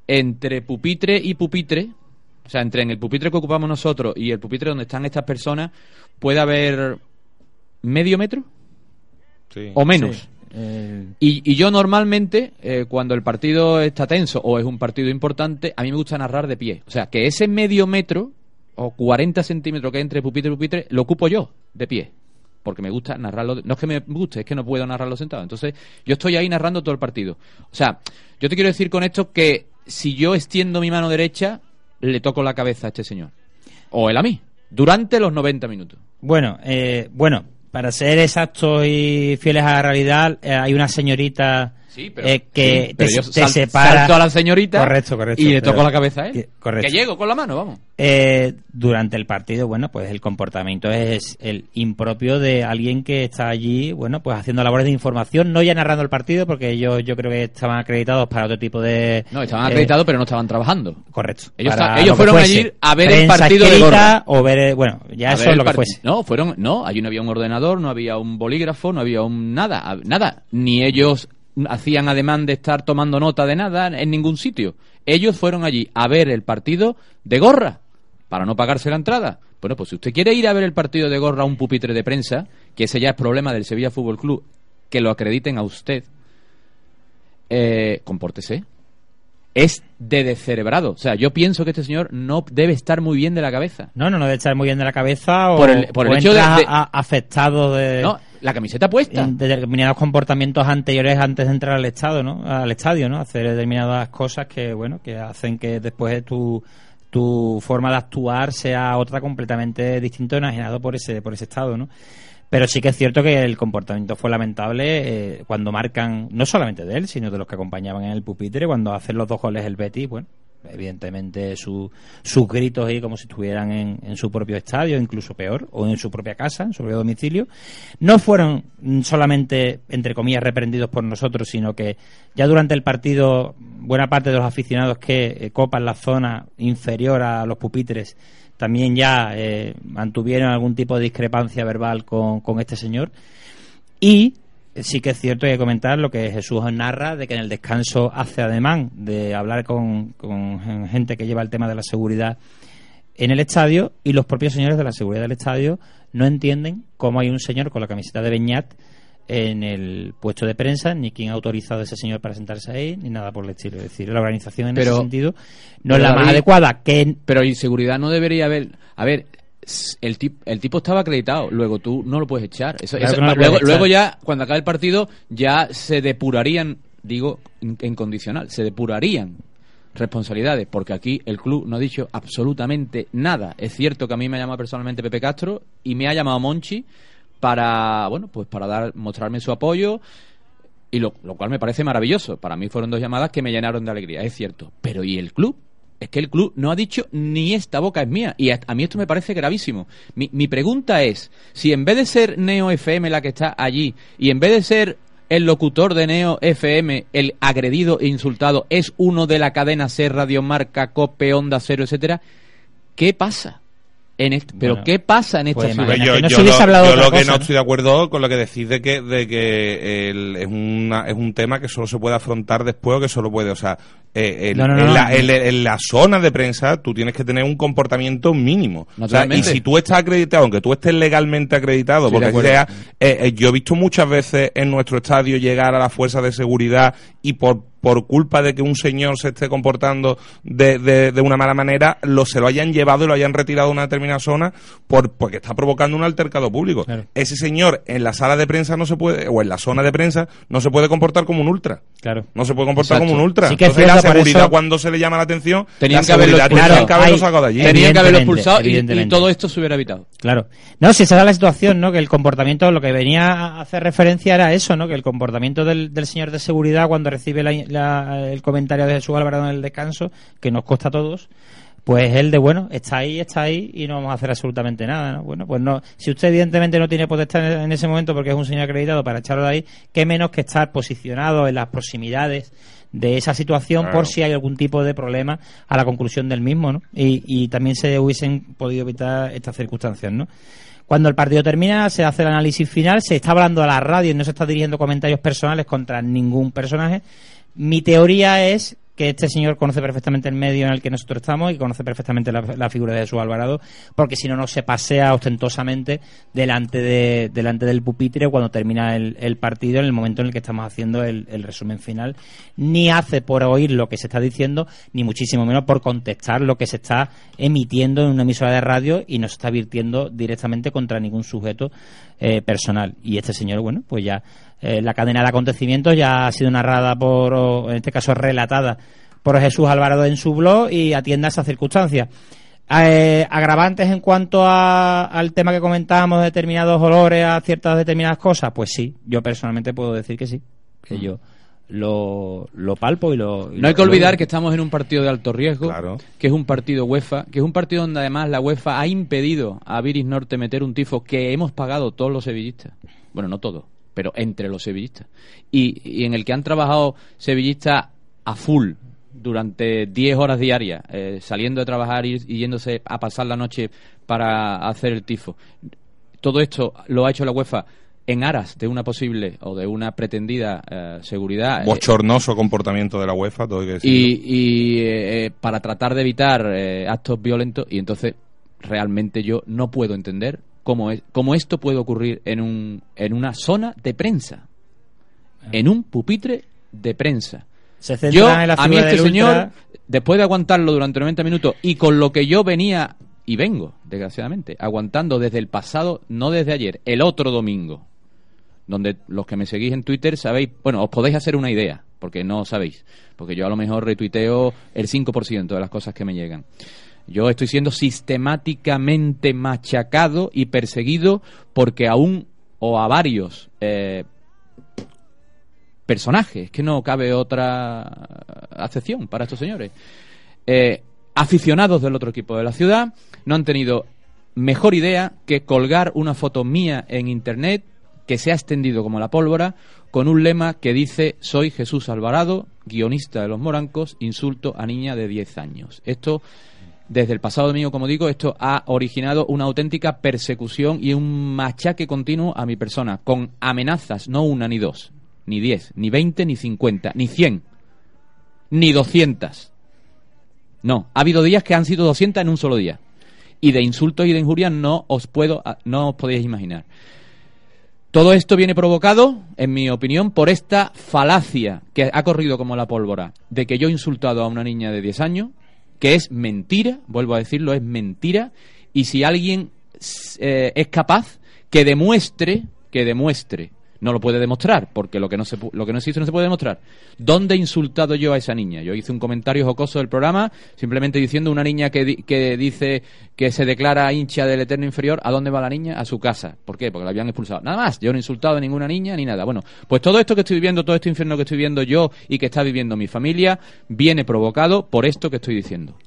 Entre pupitre y pupitre, o sea, entre en el pupitre que ocupamos nosotros y el pupitre donde están estas personas, puede haber medio metro Sí. o menos. Sí. Eh, Y, y yo normalmente, eh, cuando el partido está tenso o es un partido importante, a mí me gusta narrar de pie. O sea, que ese medio metro o 40 centímetros que hay entre pupitre y pupitre, lo ocupo yo, de pie. Porque me gusta narrarlo. No es que me guste, es que no puedo narrarlo sentado. Entonces, yo estoy ahí narrando todo el partido. O sea, yo te quiero decir con esto que si yo extiendo mi mano derecha, le toco la cabeza a este señor. O él a mí. Durante los 90 minutos. Bueno, eh, bueno, para ser exactos y fieles a la realidad, eh, hay una señorita Sí, pero- eh, que sí, pero te, yo te sal- separa. salto a la señorita Correcto, correcto. y le toco la cabeza a él. que- correcto. Que llego con la mano, vamos. Eh, durante el partido, bueno, pues el comportamiento es el impropio de alguien que está allí, bueno, pues haciendo labores de información, no ya narrando el partido, porque ellos yo creo que estaban acreditados para otro tipo de... No, estaban eh, acreditados, pero no estaban trabajando. Correcto. Ellos fueron allí a ver el partido de gorra. O ver, eh, bueno, ya A eso es lo que fuese. No, fueron, no, allí no había un ordenador, no había un bolígrafo, no había un nada, nada. Ni ellos hacían ademán de estar tomando nota de nada en ningún sitio. Ellos fueron allí a ver el partido de gorra, para no pagarse la entrada. Bueno, pues si usted quiere ir a ver el partido de gorra a un pupitre de prensa, que ese ya es problema del Sevilla Fútbol Club, que lo acrediten a usted, eh, compórtese. Es de descerebrado. O sea, yo pienso que este señor no debe estar muy bien de la cabeza. No, no, no debe estar muy bien de la cabeza o, Por el- por el hecho de- a- afectado de, No, la camiseta puesta. determinados comportamientos anteriores antes de entrar al estado, ¿no? Al estadio, ¿no? Hacer determinadas cosas que, bueno, que hacen que después tu tu forma de actuar sea otra completamente distinta enajenado por ese por ese estado, ¿no? Pero sí que es cierto que el comportamiento fue lamentable eh, cuando marcan, no solamente de él, sino de los que acompañaban en el pupitre, cuando hacen los dos goles el Betis, bueno, evidentemente su- sus gritos ahí como si estuvieran en, en su propio estadio, incluso peor, o en su propia casa, en su propio domicilio, no fueron solamente, entre comillas, reprendidos por nosotros, sino que ya durante el partido, buena parte de los aficionados que eh, copan la zona inferior a los pupitres también ya eh, mantuvieron algún tipo de discrepancia verbal con, con este señor. Y sí que es cierto, hay que comentar lo que Jesús narra, de que en el descanso hace ademán de hablar con, con gente que lleva el tema de la seguridad en el estadio y los propios señores de la seguridad del estadio no entienden cómo hay un señor con la camiseta de Beñat en el puesto de prensa, ni quién ha autorizado a ese señor para sentarse ahí, ni nada por el estilo. Es decir, la organización en Pero- ese sentido no es la más adecuada. Que Pero inseguridad no debería haber. A ver, el, tip- el tipo estaba acreditado, luego tú no lo puedes echar. Eso, Claro eso- que no lo luego, puedes echar. luego ya, cuando acabe el partido, ya se depurarían, digo, en, en condicional, se depurarían responsabilidades, porque aquí el club no ha dicho absolutamente nada. Es cierto que a mí me ha llamado personalmente Pepe Castro y me ha llamado Monchi para, bueno, pues para dar, mostrarme su apoyo y lo, lo cual me parece maravilloso. Para mí fueron dos llamadas que me llenaron de alegría, es cierto. Pero ¿y el club? Es que el club no ha dicho ni esta boca es mía. Y a, mí esto me parece gravísimo. Mi, pregunta es, si en vez de ser Neo FM la que está allí, y en vez de ser el locutor de Neo FM, el agredido e insultado, es uno de la cadena C, Radio Marca, Cope, Onda Cero, etcétera. ¿Qué pasa? En este- ¿Pero Bueno, qué pasa en esta pues yo no yo lo, hablado yo otra lo que cosa, no ¿no? estoy de acuerdo con lo que decís de que, de que el- es, una, es un tema que solo se puede afrontar después o que solo puede, o sea, eh, No, no, en la, en- en la zona de prensa tú tienes que tener un comportamiento mínimo. O sea, y si tú estás acreditado, aunque tú estés legalmente acreditado, porque sea, eh, eh, yo he visto muchas veces en nuestro estadio llegar a la fuerza de seguridad y por por culpa de que un señor se esté comportando de, de, de una mala manera, lo se lo hayan llevado y lo hayan retirado de una determinada zona por, porque está provocando un altercado público. Claro. Ese señor en la sala de prensa no se puede, o en la zona de prensa, no se puede comportar como un ultra. Claro. No se puede comportar Exacto. como un ultra. Sí que es Entonces, la seguridad eso- cuando se le llama la atención, Tenían la que haberlo seguridad expulsado. tenían que haberlo Hay- sacado de allí. Tenían que haberlo expulsado y- y, todo esto se hubiera evitado. Claro. No, si esa era la situación, ¿no? Que el comportamiento, lo que venía a hacer referencia era eso, ¿no? Que el comportamiento del, del señor de seguridad cuando recibe la- la- el comentario de Jesús Alvarado en el descanso, que nos cuesta a todos, pues él de, bueno, está ahí, está ahí y no vamos a hacer absolutamente nada, ¿no? Bueno, pues no, si usted evidentemente no tiene potestad en, en ese momento porque es un señor acreditado para echarlo de ahí, qué menos que estar posicionado en las proximidades de esa situación Claro. por si hay algún tipo de problema a la conclusión del mismo, ¿no? Y, y también se hubiesen podido evitar estas circunstancias, ¿no? Cuando el partido termina, se hace el análisis final, se está hablando a la radio y no se está dirigiendo comentarios personales contra ningún personaje. Mi teoría es que este señor conoce perfectamente el medio en el que nosotros estamos y conoce perfectamente la, figura de Jesús Alvarado, porque si no, no se pasea ostentosamente delante de delante del pupitre cuando termina el, el partido en el momento en el que estamos haciendo el, el resumen final, ni hace por oír lo que se está diciendo, ni muchísimo menos por contestar lo que se está emitiendo en una emisora de radio y no se está virtiendo directamente contra ningún sujeto eh, personal. Y este señor, bueno, pues ya eh, la cadena de acontecimientos ya ha sido narrada por, o en este caso relatada por Jesús Alvarado en su blog y atiende a esas circunstancias. Eh, agravantes en cuanto a- al tema que comentábamos de determinados olores a ciertas determinadas cosas, pues sí, yo personalmente puedo decir que sí, que yo lo, lo palpo y lo... y No hay lo- que olvidar lo- que estamos en un partido de alto riesgo, Claro. que es un partido UEFA, que es un partido donde además la UEFA ha impedido a Viris Norte meter un tifo que hemos pagado todos los sevillistas. Bueno, no todos, pero entre los sevillistas. Y, y en el que han trabajado sevillistas a full durante 10 horas diarias, eh, saliendo de trabajar y, y yéndose a pasar la noche para hacer el tifo. Todo esto lo ha hecho la UEFA en aras de una posible o de una pretendida eh, seguridad. eh, Bochornoso comportamiento de la UEFA, todo hay que decirlo. y, y, eh, para tratar de evitar eh, actos violentos y entonces realmente yo no puedo entender cómo es cómo esto puede ocurrir en un en una zona de prensa en un pupitre de prensa Se yo en la a mí este señor ultra. después de aguantarlo durante 90 minutos y con lo que yo venía y vengo desgraciadamente aguantando desde el pasado no desde ayer el otro domingo donde los que me seguís en Twitter sabéis, bueno, os podéis hacer una idea, porque no sabéis, porque yo a lo mejor retuiteo el 5% de las cosas que me llegan. Yo estoy siendo sistemáticamente machacado y perseguido porque a un o a varios eh, personajes, que no cabe otra acepción para estos señores, eh, aficionados del otro equipo de la ciudad, no han tenido mejor idea que colgar una foto mía en internet que se ha extendido como la pólvora con un lema que dice soy Jesús Alvarado, guionista de Los Morancos, insulto a niña de 10 años. Esto desde el pasado domingo, como digo, esto ha originado una auténtica persecución y un machaque continuo a mi persona, con amenazas, no una ni dos, ni diez, ni veinte, ni cincuenta, ni cien, ni doscientas. No, ha habido días que han sido 200 en un solo día. Y de insultos y de injurias no os puedo, no os podéis imaginar. Todo esto viene provocado, en mi opinión, por esta falacia que ha corrido como la pólvora de que yo he insultado a una niña de 10 años, que es mentira, vuelvo a decirlo, es mentira, y si alguien eh, es capaz que demuestre, que demuestre, no lo puede demostrar, porque lo que no se lo que no existe no se puede demostrar. ¿Dónde he insultado yo a esa niña? Yo hice un comentario jocoso del programa, simplemente diciendo una niña que, di- que dice que se declara hincha del eterno inferior, ¿a dónde va la niña? A su casa. ¿Por qué? Porque la habían expulsado. Nada más, yo no he insultado a ninguna niña ni nada. Bueno, pues todo esto que estoy viviendo, todo este infierno que estoy viviendo yo y que está viviendo mi familia, viene provocado por esto que estoy diciendo.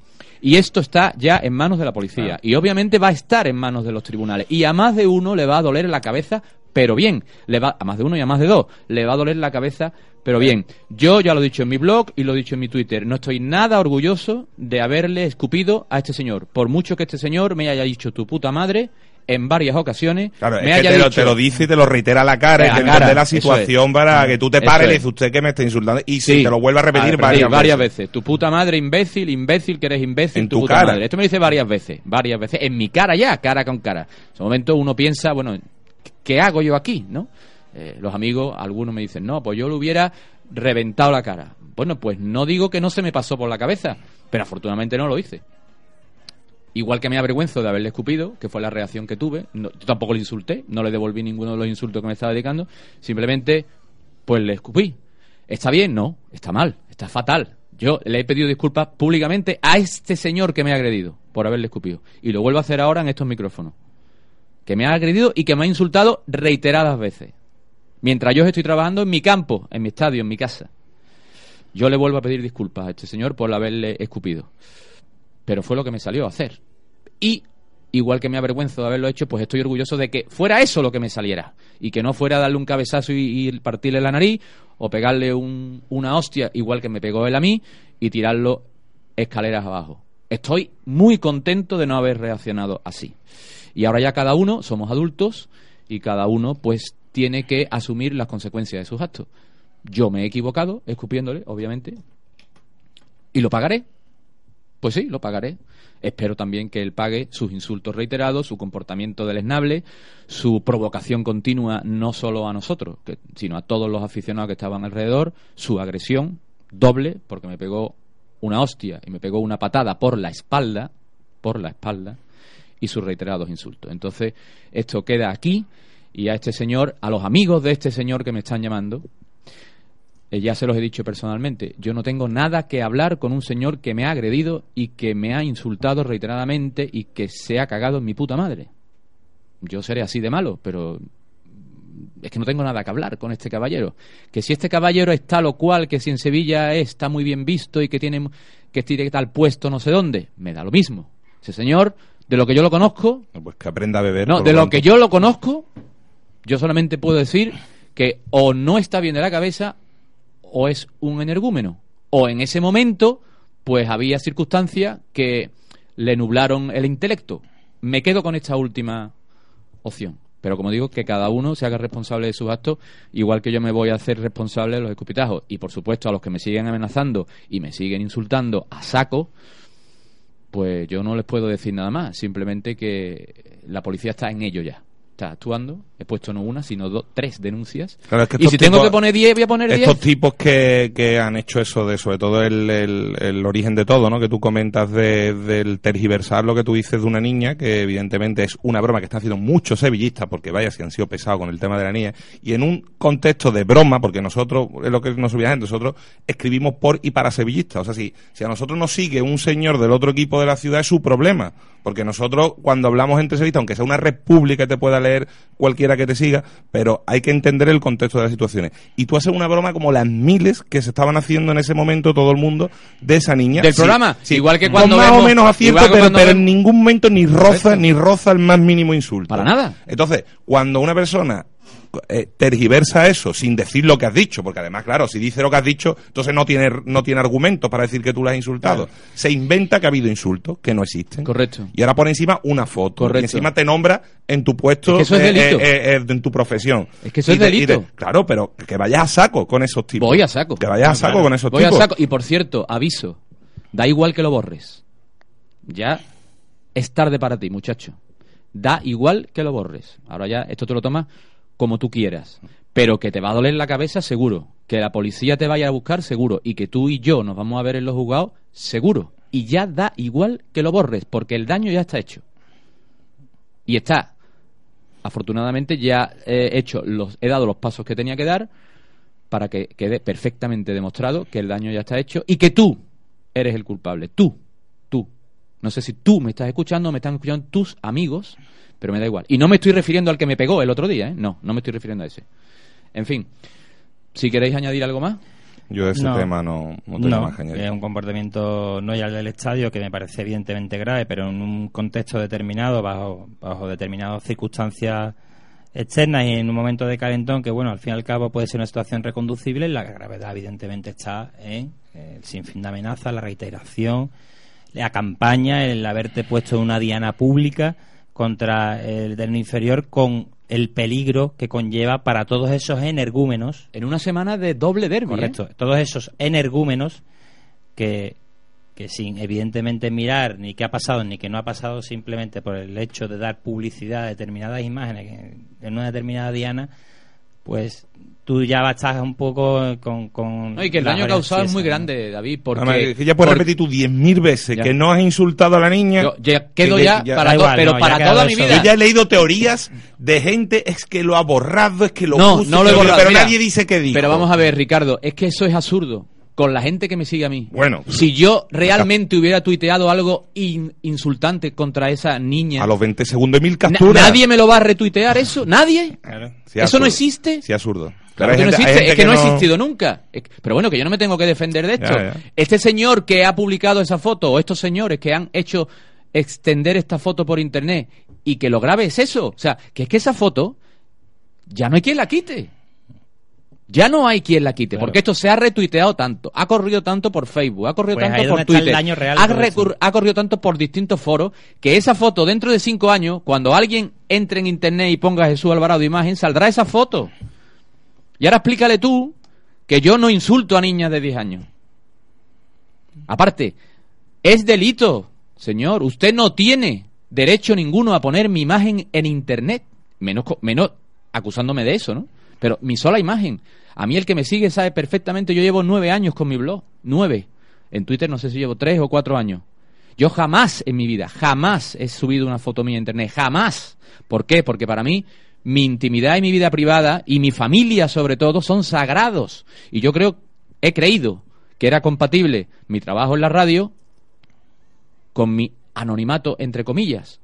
Y esto está ya en manos de la policía. Y obviamente va a estar en manos de los tribunales. Y a más de uno le va a doler la cabeza pero bien. Le va, a más de uno y a más de dos. Le va a doler la cabeza, pero bien. Yo ya lo he dicho en mi blog y lo he dicho en mi Twitter. No estoy nada orgulloso de haberle escupido a este señor. Por mucho que este señor me haya dicho tu puta madre en varias ocasiones. Claro, me es que haya te lo, dicho, te lo dice y te lo reitera a la cara, la cara, entiende la es. situación para que tú te pares y le es. dices usted que me está insultando y Sí, si te lo vuelve a repetir a varias, veces. Tu puta madre, imbécil, imbécil, que eres imbécil. En tu puta cara. madre. Esto me lo dice varias veces, varias veces. En mi cara ya, cara con cara. En ese momento uno piensa, bueno, ¿qué hago yo aquí? ¿No? Eh, los amigos, algunos me dicen, no, pues yo le hubiera reventado la cara. Bueno, pues no digo que no se me pasó por la cabeza, pero afortunadamente no lo hice. Igual que me avergüenzo de haberle escupido, que fue la reacción que tuve, no- yo tampoco le insulté, no le devolví ninguno de los insultos que me estaba dedicando, simplemente pues le escupí. ¿Está bien? No, está mal, está fatal. Yo le he pedido disculpas públicamente a este señor que me ha agredido por haberle escupido. Y lo vuelvo a hacer ahora en estos micrófonos. Que me ha agredido y que me ha insultado reiteradas veces. Mientras yo estoy trabajando en mi campo, en mi estadio, en mi casa. Yo le vuelvo a pedir disculpas a este señor por haberle escupido. Pero fue lo que me salió a hacer. Y, igual que me avergüenzo de haberlo hecho, pues estoy orgulloso de que fuera eso lo que me saliera. Y que no fuera darle un cabezazo y, y partirle la nariz, o pegarle un- una hostia, igual que me pegó él a mí, y tirarlo escaleras abajo. Estoy muy contento de no haber reaccionado así. Y ahora ya cada uno somos adultos y cada uno pues tiene que asumir las consecuencias de sus actos. Yo me he equivocado escupiéndole, obviamente, y lo pagaré. Pues sí, lo pagaré. Espero también que él pague sus insultos reiterados, su comportamiento deleznable, su provocación continua no solo a nosotros, sino a todos los aficionados que estaban alrededor, su agresión doble, porque me pegó una hostia y me pegó una patada por la espalda, por la espalda, y sus reiterados insultos. Entonces, esto queda aquí y a este señor, a los amigos de este señor que me están llamando, eh, ya se los he dicho personalmente, yo no tengo nada que hablar con un señor que me ha agredido y que me ha insultado reiteradamente y que se ha cagado en mi puta madre. Yo seré así de malo, pero es que no tengo nada que hablar con este caballero. Que si este caballero es tal o cual, que si en Sevilla está muy bien visto y que tiene que tiene tal puesto no sé dónde, me da lo mismo. Ese señor, de lo que yo lo conozco, Pues que aprenda a beber. no, de lo pronto. que yo lo conozco, yo solamente puedo decir que o no está bien de la cabeza o es un energúmeno. O en ese momento, pues había circunstancias que le nublaron el intelecto. Me quedo con esta última opción. Pero como digo, que cada uno se haga responsable de sus actos, igual que yo me voy a hacer responsable de los escupitajos. Y por supuesto, a los que me siguen amenazando y me siguen insultando a saco, pues yo no les puedo decir nada más. Simplemente que la policía está en ello ya. Está actuando. He puesto no una, sino dos, tres denuncias. Claro, es que y estos si tengo que poner diez, voy a poner diez. Estos tipos que, que han hecho eso de, sobre todo el, el, el origen de todo, ¿no? Que tú comentas de, del tergiversar lo que tú dices de una niña, que evidentemente es una broma que están haciendo muchos sevillistas, porque vaya si han sido pesados con el tema de la niña, y en un contexto de broma, porque nosotros, es lo que nos olvida gente, nosotros escribimos por y para sevillistas. O sea, si, si a nosotros nos sigue un señor del otro equipo de la ciudad, es su problema. Porque nosotros, cuando hablamos entre sevillistas, aunque sea una república te pueda leer cualquiera que te siga, pero hay que entender el contexto de las situaciones. Y tú haces una broma como las miles que se estaban haciendo en ese momento todo el mundo de esa niña. Del programa, igual que Con cuando más o menos acierto, pero, pero en ningún momento ni roza, ni roza el más mínimo insulto. Para nada. Entonces, cuando una persona eh, tergiversa eso sin decir lo que has dicho, porque además, claro, si dice lo que has dicho, entonces no tiene, no tiene argumentos para decir que tú le has insultado. Se inventa que ha habido insultos que no existen. Correcto. Y ahora pone encima una foto. Correcto. Y encima te nombra en tu puesto, Es que eso es eh, delito. eh, eh, en tu profesión. Es que eso Y es te- delito. claro, pero que vayas a saco con esos tipos. Voy a saco. Que vayas a saco con esos Voy a tipos. saco. Y por cierto, aviso. Da igual que lo borres. Ya es tarde para ti, muchacho. Da igual que lo borres. Ahora ya esto te lo tomas como tú quieras. Pero que te va a doler la cabeza, seguro. Que la policía te vaya a buscar, seguro. Y que tú y yo nos vamos a ver en los juzgados, seguro. Y ya da igual que lo borres, porque el daño ya está hecho. Y está. Afortunadamente ya he hecho los, he dado los pasos que tenía que dar para que quede perfectamente demostrado que el daño ya está hecho y que tú eres el culpable. Tú. No sé si tú me estás escuchando o me están escuchando tus amigos, pero me da igual. Y no me estoy refiriendo al que me pegó el otro día, ¿eh? No, no me estoy refiriendo a ese. En fin, si queréis añadir algo más. Yo de ese No. tema no, no tengo No, más que añadir. es un comportamiento no ya el del estadio que me parece evidentemente grave, pero en un contexto determinado, bajo, bajo determinadas circunstancias externas y en un momento de calentón que, bueno, al fin y al cabo puede ser una situación reconducible, la gravedad evidentemente está en el sinfín de amenazas, la reiteración, la campaña, el haberte puesto en una diana pública contra el del inferior con el peligro que conlleva para todos esos energúmenos En una semana de doble derbi. ¿eh? Correcto. Todos esos energúmenos que, que sin evidentemente mirar ni qué ha pasado ni qué no ha pasado, simplemente por el hecho de dar publicidad a determinadas imágenes en- en una determinada diana, pues tú ya estás un poco con... con No, y que el daño causado es muy grande, David, porque... Además, es que ya puedes porque- repetir tú diez mil veces Ya. que no has insultado a la niña. Yo ya quedo que- ya, ya- para igual, pero no, para toda mi vida. Yo ya he leído teorías de gente, es que lo ha borrado, es que lo No, puso, no lo he pero- borrado. Pero mira. nadie dice que dijo. Pero vamos a ver, Ricardo, es que eso es absurdo. Con la gente que me sigue a mí. Bueno. Si yo realmente hubiera tuiteado algo in- insultante contra esa niña, A los 20 segundos mil na- capturas. ¿nadie me lo va a retuitear eso? ¿Nadie? Claro. ¿Eso absurdo. no existe? Sí, absurdo. Claro Pero que hay no gente- hay existe, gente es que, no ha existido nunca. Pero bueno, que yo no me tengo que defender de esto. Ya, ya. Este señor que ha publicado esa foto, o estos señores que han hecho extender esta foto por internet y que lo grave es eso. O sea, que es que esa foto ya no hay quien la quite. Ya no hay quien la quite, Claro. porque esto se ha retuiteado tanto, ha corrido tanto por Facebook, ha corrido Pues tanto por Twitter, daño real ha, de ha corrido tanto por distintos foros, que esa foto dentro de cinco años, cuando alguien entre en internet y ponga Jesús Alvarado imagen, saldrá esa foto. Y ahora explícale tú que yo no insulto a niñas de 10 años. Aparte, es delito, señor. Usted no tiene derecho ninguno a poner mi imagen en internet. Menos, menos acusándome de eso, ¿no? Pero mi sola imagen. A mí el que me sigue sabe perfectamente, yo llevo nueve años con mi blog. Nueve. En Twitter no sé si llevo tres o cuatro años. Yo jamás en mi vida, jamás he subido una foto mía a internet. Jamás. ¿Por qué? Porque para mí mi intimidad y mi vida privada y mi familia sobre todo son sagrados. Y yo creo, he creído que era compatible mi trabajo en la radio con mi anonimato, entre comillas.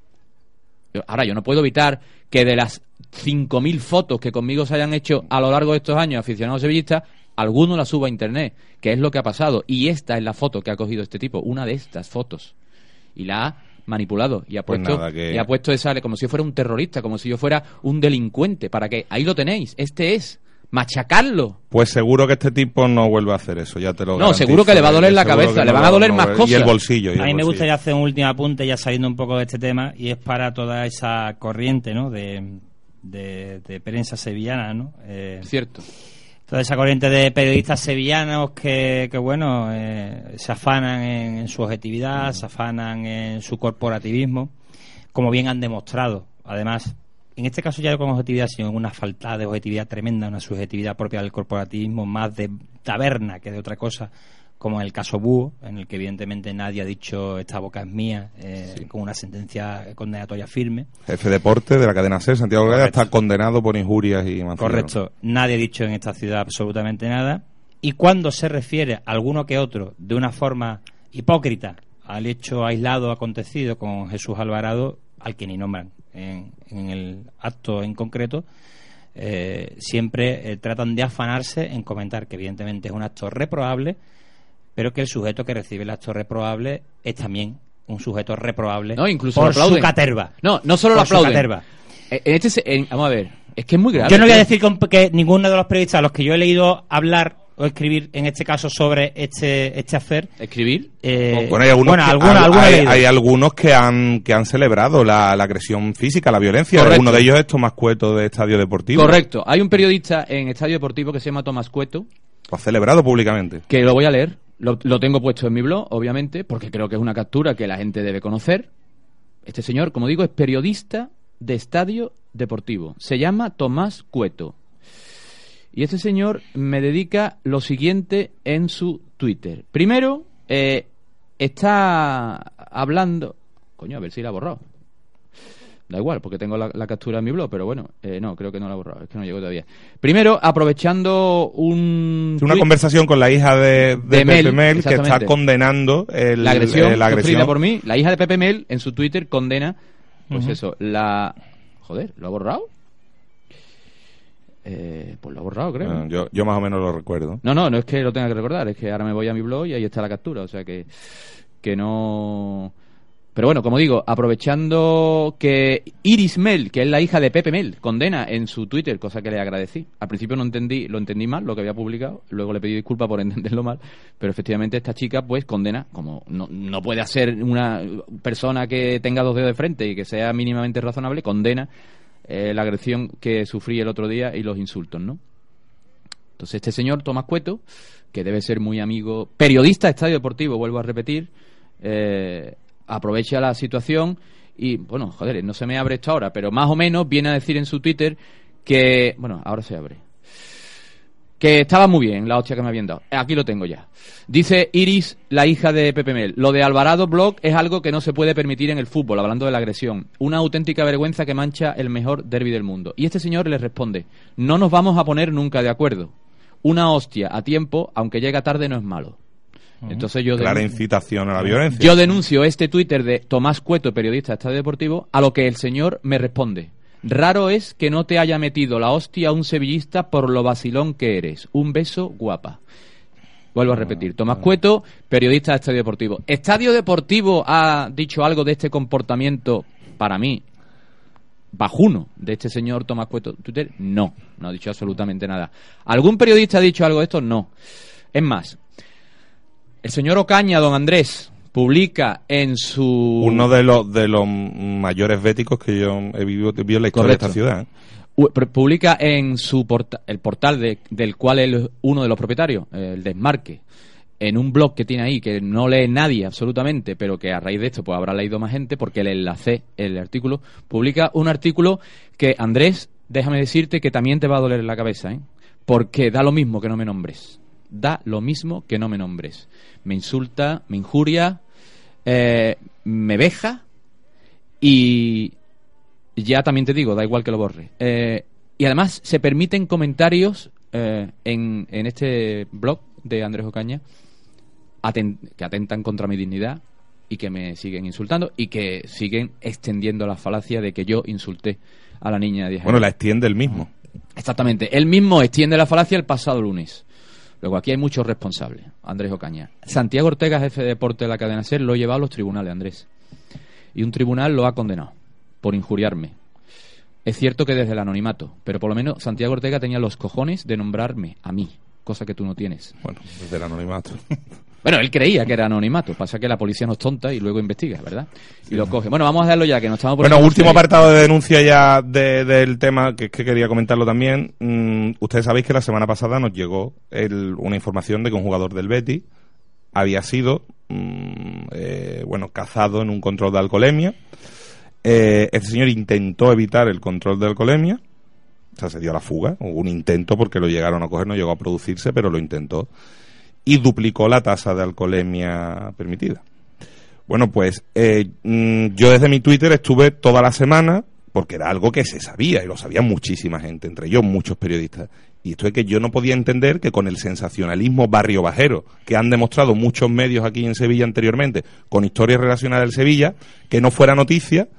Ahora, yo no puedo evitar que de las 5.000 fotos que conmigo se hayan hecho a lo largo de estos años aficionados sevillistas, alguno las suba a internet, que es lo que ha pasado. Y esta es la foto que ha cogido este tipo, una de estas fotos. Y la ha manipulado y ha Pues puesto, nada, que- y ha puesto esa, como si yo fuera un terrorista, como si yo fuera un delincuente, para que ahí lo tenéis, este es, machacarlo. Pues seguro que este tipo no vuelve a hacer eso, ya te lo No, garantizo, seguro que le va a doler la seguro cabeza, le no van a doler más Y el cosas. bolsillo. y el A mí me bolsillo. gustaría hacer un último apunte ya saliendo un poco de este tema y es para toda esa corriente ¿no? de, de, de prensa sevillana, ¿no? Eh, Cierto. Toda esa corriente de periodistas sevillanos que, que bueno, eh, se afanan en, en su objetividad, se afanan en su corporativismo, como bien han demostrado. Además, en este caso ya no con objetividad, sino una falta de objetividad tremenda, una subjetividad propia del corporativismo, más de taberna que de otra cosa, como en el caso Búho, en el que evidentemente nadie ha dicho esta boca es mía, eh, con una sentencia condenatoria firme. Jefe de deporte de la cadena SER, Santiago Correcto. está condenado por injurias y mancillero. Correcto. Nadie ha dicho en esta ciudad absolutamente nada. Y cuando se refiere a alguno que otro de una forma hipócrita al hecho aislado acontecido con Jesús Alvarado, al que ni nombran en, en el acto en concreto, eh, siempre eh, tratan de afanarse en comentar que evidentemente es un acto reprobable, pero que el sujeto que recibe el acto reprobable es también un sujeto reprobable No, incluso por su caterva. No, no solo lo Por su aplauden. caterva. Eh, En este, se- en- vamos a ver, es que es muy grave. Yo no voy a decir con- que ninguno de los periodistas a los que yo he leído hablar o escribir, en este caso, sobre este, este affair. ¿Escribir? eh, Bueno, hay algunos, bueno, que, algunos he hay, hay algunos que han, que han celebrado la, la agresión física, la violencia. Correcto. Uno de ellos es Tomás Cueto de Estadio Deportivo. Correcto. Hay un periodista en Estadio Deportivo que se llama Tomás Cueto, Lo ha celebrado públicamente. que lo voy a leer. Lo, lo tengo puesto en mi blog, obviamente, porque creo que es una captura que la gente debe conocer. Este señor, como digo, es periodista de Estadio Deportivo. Se llama Tomás Cueto. Y este señor me dedica lo siguiente en su Twitter. Primero, eh, está hablando... Coño, a ver si la ha. Da igual, porque tengo la, la captura en mi blog, pero bueno, eh, no, creo que no la ha borrado, es que no llegó todavía. Primero, aprovechando un... Una conversación con la hija de, de, De Pepe Mel, Mel, que está condenando el- la agresión, eh, la agresión. por mí. La hija de Pepe Mel en su Twitter condena, pues eso, la... Joder, ¿lo ha borrado? Eh, pues lo ha borrado, creo. Ah, yo, yo más o menos lo recuerdo. No, no, no es que lo tenga que recordar, es que ahora me voy a mi blog y ahí está la captura, o sea que, que no... Pero bueno, como digo, aprovechando que Iris Mel, que es la hija de Pepe Mel, condena en su Twitter, cosa que le agradecí. Al principio no entendí, lo entendí mal, lo que había publicado, luego le pedí disculpas por *laughs* entenderlo mal, pero efectivamente esta chica pues condena, como no, no puede hacer una persona que tenga dos dedos de frente y que sea mínimamente razonable, condena eh, la agresión que sufrí el otro día y los insultos, ¿no? Entonces este señor, Tomás Cueto, que debe ser muy amigo, periodista de Estadio Deportivo, vuelvo a repetir, eh, aprovecha la situación y, bueno, joder, no se me abre esto ahora, pero más o menos viene a decir en su Twitter que, bueno, ahora se abre, que estaba muy bien la hostia que me habían dado. Aquí lo tengo ya. Dice Iris, la hija de Pepe Mel, lo de Alvarado Blog es algo que no se puede permitir en el fútbol, hablando de la agresión. Una auténtica vergüenza que mancha el mejor derby del mundo. Y este señor le responde, no nos vamos a poner nunca de acuerdo. Una hostia a tiempo, aunque llega tarde, no es malo. Entonces yo Clara denuncio- incitación a la violencia. yo denuncio este Twitter de Tomás Cueto, periodista de Estadio Deportivo, a lo que el señor me responde. Raro es que no te haya metido la hostia un sevillista por lo vacilón que eres. Un beso, guapa. Vuelvo a repetir. Tomás Cueto, periodista de Estadio Deportivo. ¿Estadio Deportivo ha dicho algo de este comportamiento, para mí, bajuno, de este señor Tomás Cueto? Twitter, no. No ha dicho absolutamente nada. ¿Algún periodista ha dicho algo de esto? No. Es más, el señor Ocaña, don Andrés, publica en su... Uno de los de los mayores béticos que yo he vivido, en la historia Correcto. de esta ciudad. publica en su porta- el portal de- del cual él es uno de los propietarios, el Desmarque, en un blog que tiene ahí que no lee nadie absolutamente, pero que a raíz de esto pues habrá leído más gente porque le enlacé el artículo, publica un artículo que Andrés, déjame decirte que también te va a doler la cabeza, ¿eh? porque da lo mismo que no me nombres. Da lo mismo que no me nombres. Me insulta, me injuria, eh, me veja y ya también te digo, da igual que lo borre. Eh, y además se permiten comentarios eh, en, en este blog de Andrés Ocaña que atentan contra mi dignidad y que me siguen insultando y que siguen extendiendo la falacia de que yo insulté a la niña de 10 años. Bueno, la extiende el mismo. Exactamente. Él mismo extiende la falacia el pasado lunes. Luego aquí hay muchos responsables. Andrés Ocaña. Santiago Ortega, jefe de deporte de la cadena SER, lo ha llevado a los tribunales, Andrés. Y un tribunal lo ha condenado por injuriarme. Es cierto que desde el anonimato, pero por lo menos Santiago Ortega tenía los cojones de nombrarme a mí, cosa que tú no tienes. Bueno, desde el anonimato. Bueno, él creía que era anonimato, pasa que la policía no es tonta y luego investiga, ¿verdad? Y lo coge. Bueno, vamos a darlo ya, que nos estamos Bueno, poniendo último apartado de denuncia ya de- del tema, que es que quería comentarlo también. Mm, ustedes sabéis que la semana pasada nos llegó el- una información de que un jugador del Betis había sido, mm, eh, bueno, cazado en un control de alcoholemia. Eh, este señor intentó evitar el control de alcoholemia, o sea, se dio a la fuga, hubo un intento porque lo llegaron a coger, no llegó a producirse, pero lo intentó. Y duplicó la tasa de alcoholemia permitida. Bueno, pues eh, mm, yo desde mi Twitter estuve toda la semana, porque era algo que se sabía, y lo sabía muchísima gente, entre ellos muchos periodistas. Y esto es que yo no podía entender que con el sensacionalismo barrio bajero que han demostrado muchos medios aquí en Sevilla anteriormente, con historias relacionadas del Sevilla, que no fuera noticia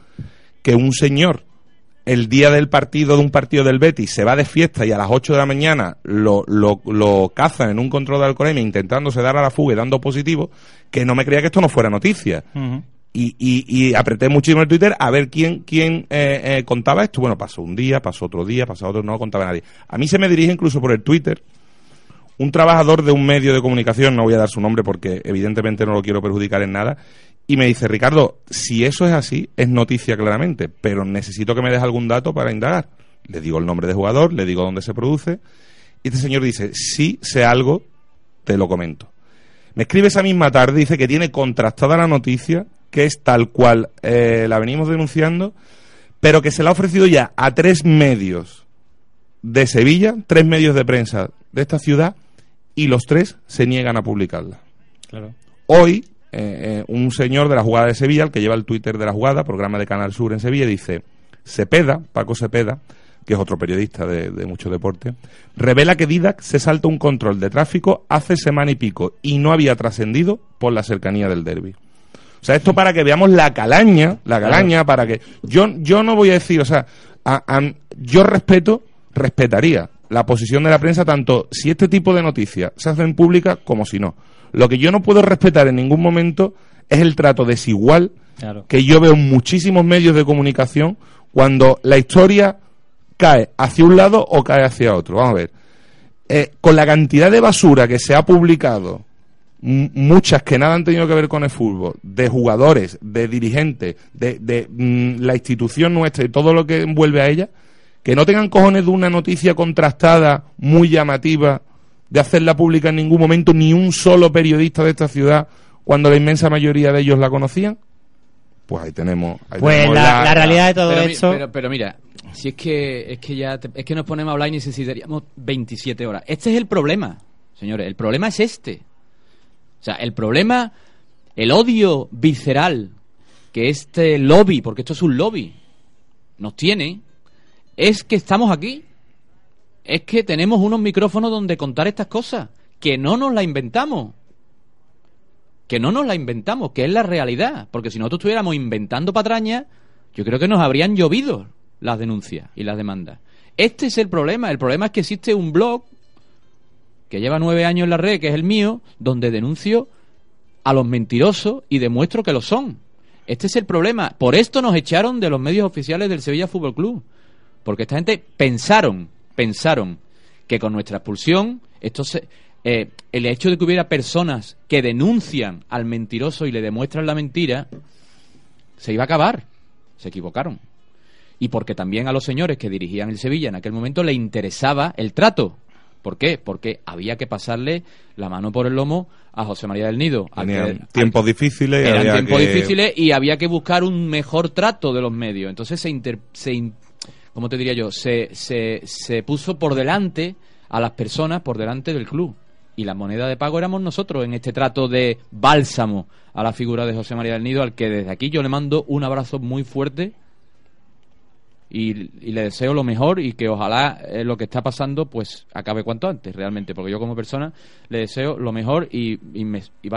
que un señor el día del partido de un partido del Betis se va de fiesta y a las 8 de la mañana lo, lo, lo cazan en un control de alcoholemia intentándose dar a la fuga y dando positivo, que no me creía que esto no fuera noticia. Y, y, y apreté muchísimo el Twitter a ver quién, quién eh, eh, contaba esto. Bueno, pasó un día, pasó otro día, pasó otro, no lo contaba nadie. A mí se me dirige incluso por el Twitter un trabajador de un medio de comunicación, no voy a dar su nombre porque evidentemente no lo quiero perjudicar en nada, y me dice, Ricardo, si eso es así, es noticia claramente, pero necesito que me des algún dato para indagar. Le digo el nombre de jugador, le digo dónde se produce, y este señor dice, si sé algo, te lo comento. Me escribe esa misma tarde, dice que tiene contrastada la noticia, que es tal cual eh, la venimos denunciando, pero que se la ha ofrecido ya a tres medios de Sevilla, tres medios de prensa de esta ciudad, y los tres se niegan a publicarla. Claro. Hoy, eh, eh, un señor de la jugada de Sevilla, el que lleva el Twitter de la jugada, programa de Canal Sur en Sevilla, dice, Cepeda, Paco Cepeda, que es otro periodista de, de mucho deporte, revela que Didac se salta un control de tráfico hace semana y pico y no había trascendido por la cercanía del derby. O sea, esto para que veamos la calaña, la calaña, para que... Yo, yo no voy a decir, o sea, a- a- yo respeto, respetaría la posición de la prensa tanto si este tipo de noticias se hacen públicas como si no. Lo que yo no puedo respetar en ningún momento es el trato desigual Claro. que yo veo en muchísimos medios de comunicación cuando la historia cae hacia un lado o cae hacia otro. Vamos a ver. Eh, con la cantidad de basura que se ha publicado, muchas que nada han tenido que ver con el fútbol, de jugadores, de dirigentes, de, de, mm, la institución nuestra y todo lo que envuelve a ella, que no tengan cojones de una noticia contrastada, muy llamativa, de hacerla pública en ningún momento, ni un solo periodista de esta ciudad, cuando la inmensa mayoría de ellos la conocían, pues ahí tenemos. ahí Pues tenemos la, la realidad de todo pero, esto... pero, pero mira, si es que es que ya te- es que nos ponemos a hablar y necesitaríamos 27 horas. Este es el problema, señores. El problema es este. O sea, el problema, el odio visceral que este lobby, porque esto es un lobby, nos tiene, es que estamos aquí. Es que tenemos unos micrófonos donde contar estas cosas, que no nos la inventamos. Que no nos la inventamos, que es la realidad. Porque si nosotros estuviéramos inventando patrañas, yo creo que nos habrían llovido las denuncias y las demandas. Este es el problema. El problema es que existe un blog que lleva nueve años en la red, que es el mío, donde denuncio a los mentirosos y demuestro que lo son. Este es el problema. Por esto nos echaron de los medios oficiales del Sevilla Fútbol Club. Porque esta gente pensaron, pensaron que con nuestra expulsión, esto se, eh, el hecho de que hubiera personas que denuncian al mentiroso y le demuestran la mentira, se iba a acabar. Se equivocaron. Y porque también a los señores que dirigían el Sevilla en aquel momento le interesaba el trato. ¿Por qué? Porque había que pasarle la mano por el lomo a José María del Nido. que- tiempos difíciles. eran había tiempos que- difíciles y había que buscar un mejor trato de los medios. Entonces se, inter- se in- ¿cómo te diría yo? Se, se, se puso por delante a las personas, por delante del club. Y la moneda de pago éramos nosotros en este trato de bálsamo a la figura de José María del Nido, al que desde aquí yo le mando un abrazo muy fuerte y, le deseo lo mejor y que ojalá eh, lo que está pasando pues acabe cuanto antes realmente porque yo como persona le deseo lo mejor y, y me y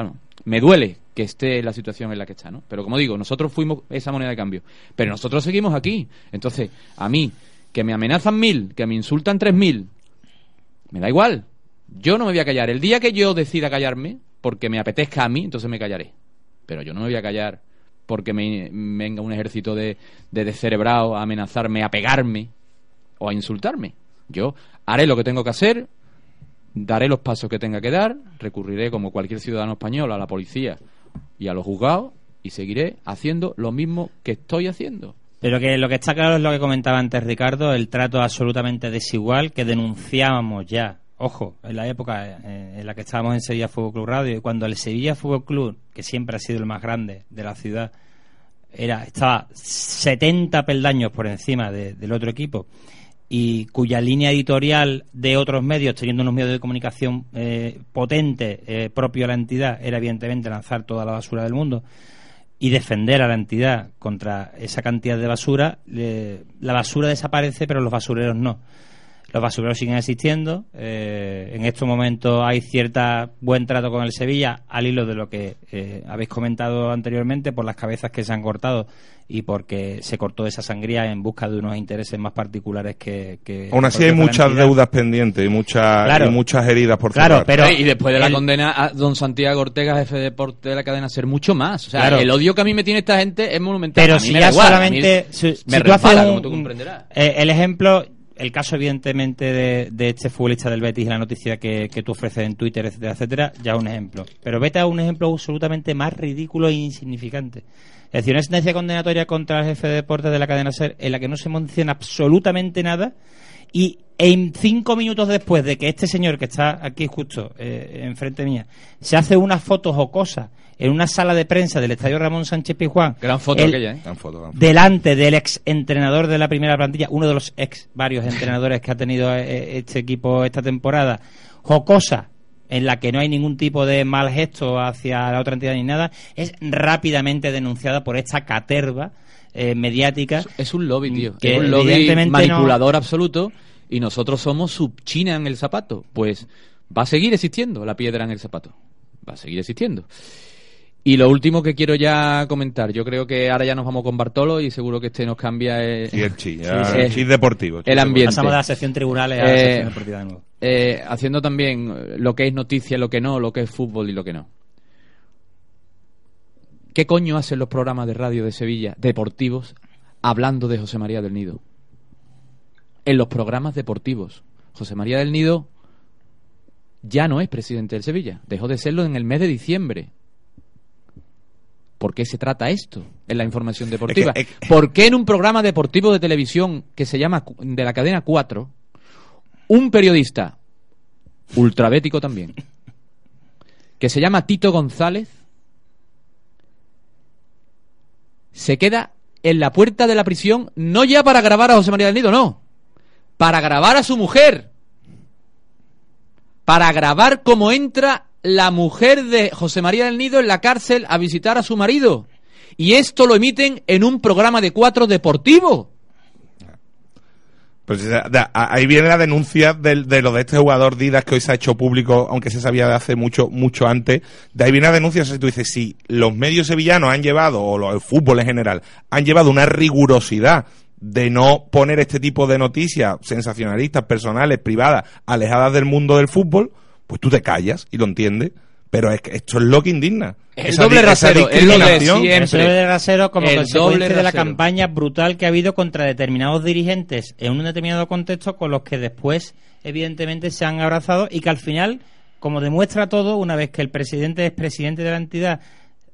me duele que esté la situación en la que está no pero como digo nosotros fuimos esa moneda de cambio. Pero nosotros seguimos aquí. Entonces a mí que me amenazan mil que me insultan tres mil me da igual. Yo no me voy a callar. El día que yo decida callarme porque me apetezca a mí entonces me callaré. Pero yo no me voy a callar porque me, me venga un ejército de, de descerebrados a amenazarme, a pegarme o a insultarme. Yo haré lo que tengo que hacer, daré los pasos que tenga que dar, recurriré como cualquier ciudadano español a la policía y a los juzgados y seguiré haciendo lo mismo que estoy haciendo. Pero que lo que está claro es lo que comentaba antes Ricardo, el trato absolutamente desigual que denunciábamos ya. Ojo, en la época eh, en la que estábamos en Sevilla Fútbol Club Radio y cuando el Sevilla Fútbol Club, que siempre ha sido el más grande de la ciudad, era estaba 70 peldaños por encima de- del otro equipo y cuya línea editorial de otros medios, teniendo unos medios de comunicación eh, potentes, eh, propio a la entidad, era evidentemente lanzar toda la basura del mundo y defender a la entidad contra esa cantidad de basura, la basura desaparece, pero los basureros no. Los basureros siguen existiendo. eh, en estos momentos hay cierta buen trato con el Sevilla, al hilo de lo que eh, habéis comentado anteriormente, por las cabezas que se han cortado y porque se cortó esa sangría en busca de unos intereses más particulares que. que Aún así hay muchas entidad. deudas pendientes y, muchas Claro. y muchas heridas por Claro, cerrar. pero- y después de la el- condena a don Santiago Ortega, jefe de deporte de la cadena Ser, mucho más. O sea, Claro. el odio que a mí me tiene esta gente es monumental. Pero A mí si me ya a mí solamente. Si, me si tú haces resbala, un- como tú comprenderás. eh, el ejemplo, el caso evidentemente de, de este futbolista del Betis y la noticia que, que tú ofreces en Twitter, etcétera, etcétera, ya un ejemplo. Pero vete a un ejemplo absolutamente más ridículo e insignificante. Es decir, una sentencia condenatoria contra el jefe de deportes de la cadena SER en la que no se menciona absolutamente nada y en cinco minutos después de que este señor que está aquí justo eh, enfrente mía se hace unas fotos o cosas en una sala de prensa del estadio Ramón Sánchez Pizjuán Gran foto el- aquella, ¿eh? Dan foto, delante del ex entrenador de la primera plantilla, uno de los ex varios entrenadores que ha tenido eh, este equipo esta temporada, jocosa, en la que no hay ningún tipo de mal gesto hacia la otra entidad ni nada, es rápidamente denunciada por esta caterva eh, mediática. Es un lobby, tío. Que es un lobby manipulador absoluto y nosotros somos su china en el zapato. Pues va a seguir existiendo la piedra en el zapato. Va a seguir existiendo. Y lo último que quiero ya comentar, yo creo que ahora ya nos vamos con Bartolo y seguro que este nos cambia Sí, el chi, Sí, sí. el chi deportivo. El ambiente. Pasamos de la sección tribunales a la Eh, sección deportiva de nuevo. eh, haciendo también lo que es noticia, lo que no, lo que es fútbol y lo que no. ¿Qué coño hacen los programas de radio de Sevilla, deportivos, hablando de José María del Nido? En los programas deportivos. José María del Nido ya no es presidente del Sevilla. Dejó de serlo en el mes de diciembre. ¿Por qué se trata esto en la información deportiva? Es que- es- ¿Por qué en un programa deportivo de televisión que se llama de la cadena 4, un periodista ultrabético también, que se llama Tito González, se queda en la puerta de la prisión no ya para grabar a José María del Nido, no, para grabar a su mujer, para grabar cómo entra la mujer de José María del Nido en la cárcel a visitar a su marido. Y esto lo emiten en un programa de cuatro deportivo. Pues ahí viene la denuncia de, lo de este jugador Didas que hoy se ha hecho público, aunque se sabía de hace mucho mucho antes. De ahí viene la denuncia, si tú dices, si los medios sevillanos han llevado, o el fútbol en general, han llevado una rigurosidad de no poner este tipo de noticias sensacionalistas, personales, privadas, alejadas del mundo del fútbol, pues tú te callas y lo entiendes. Pero es que esto es lo que indigna. El Esa doble rasero, el doble siempre. Rasero como El consecuencia doble de la campaña brutal que ha habido contra determinados dirigentes en un determinado contexto con los que después, evidentemente, se han abrazado y que al final, como demuestra todo, una vez que el presidente es presidente de la entidad,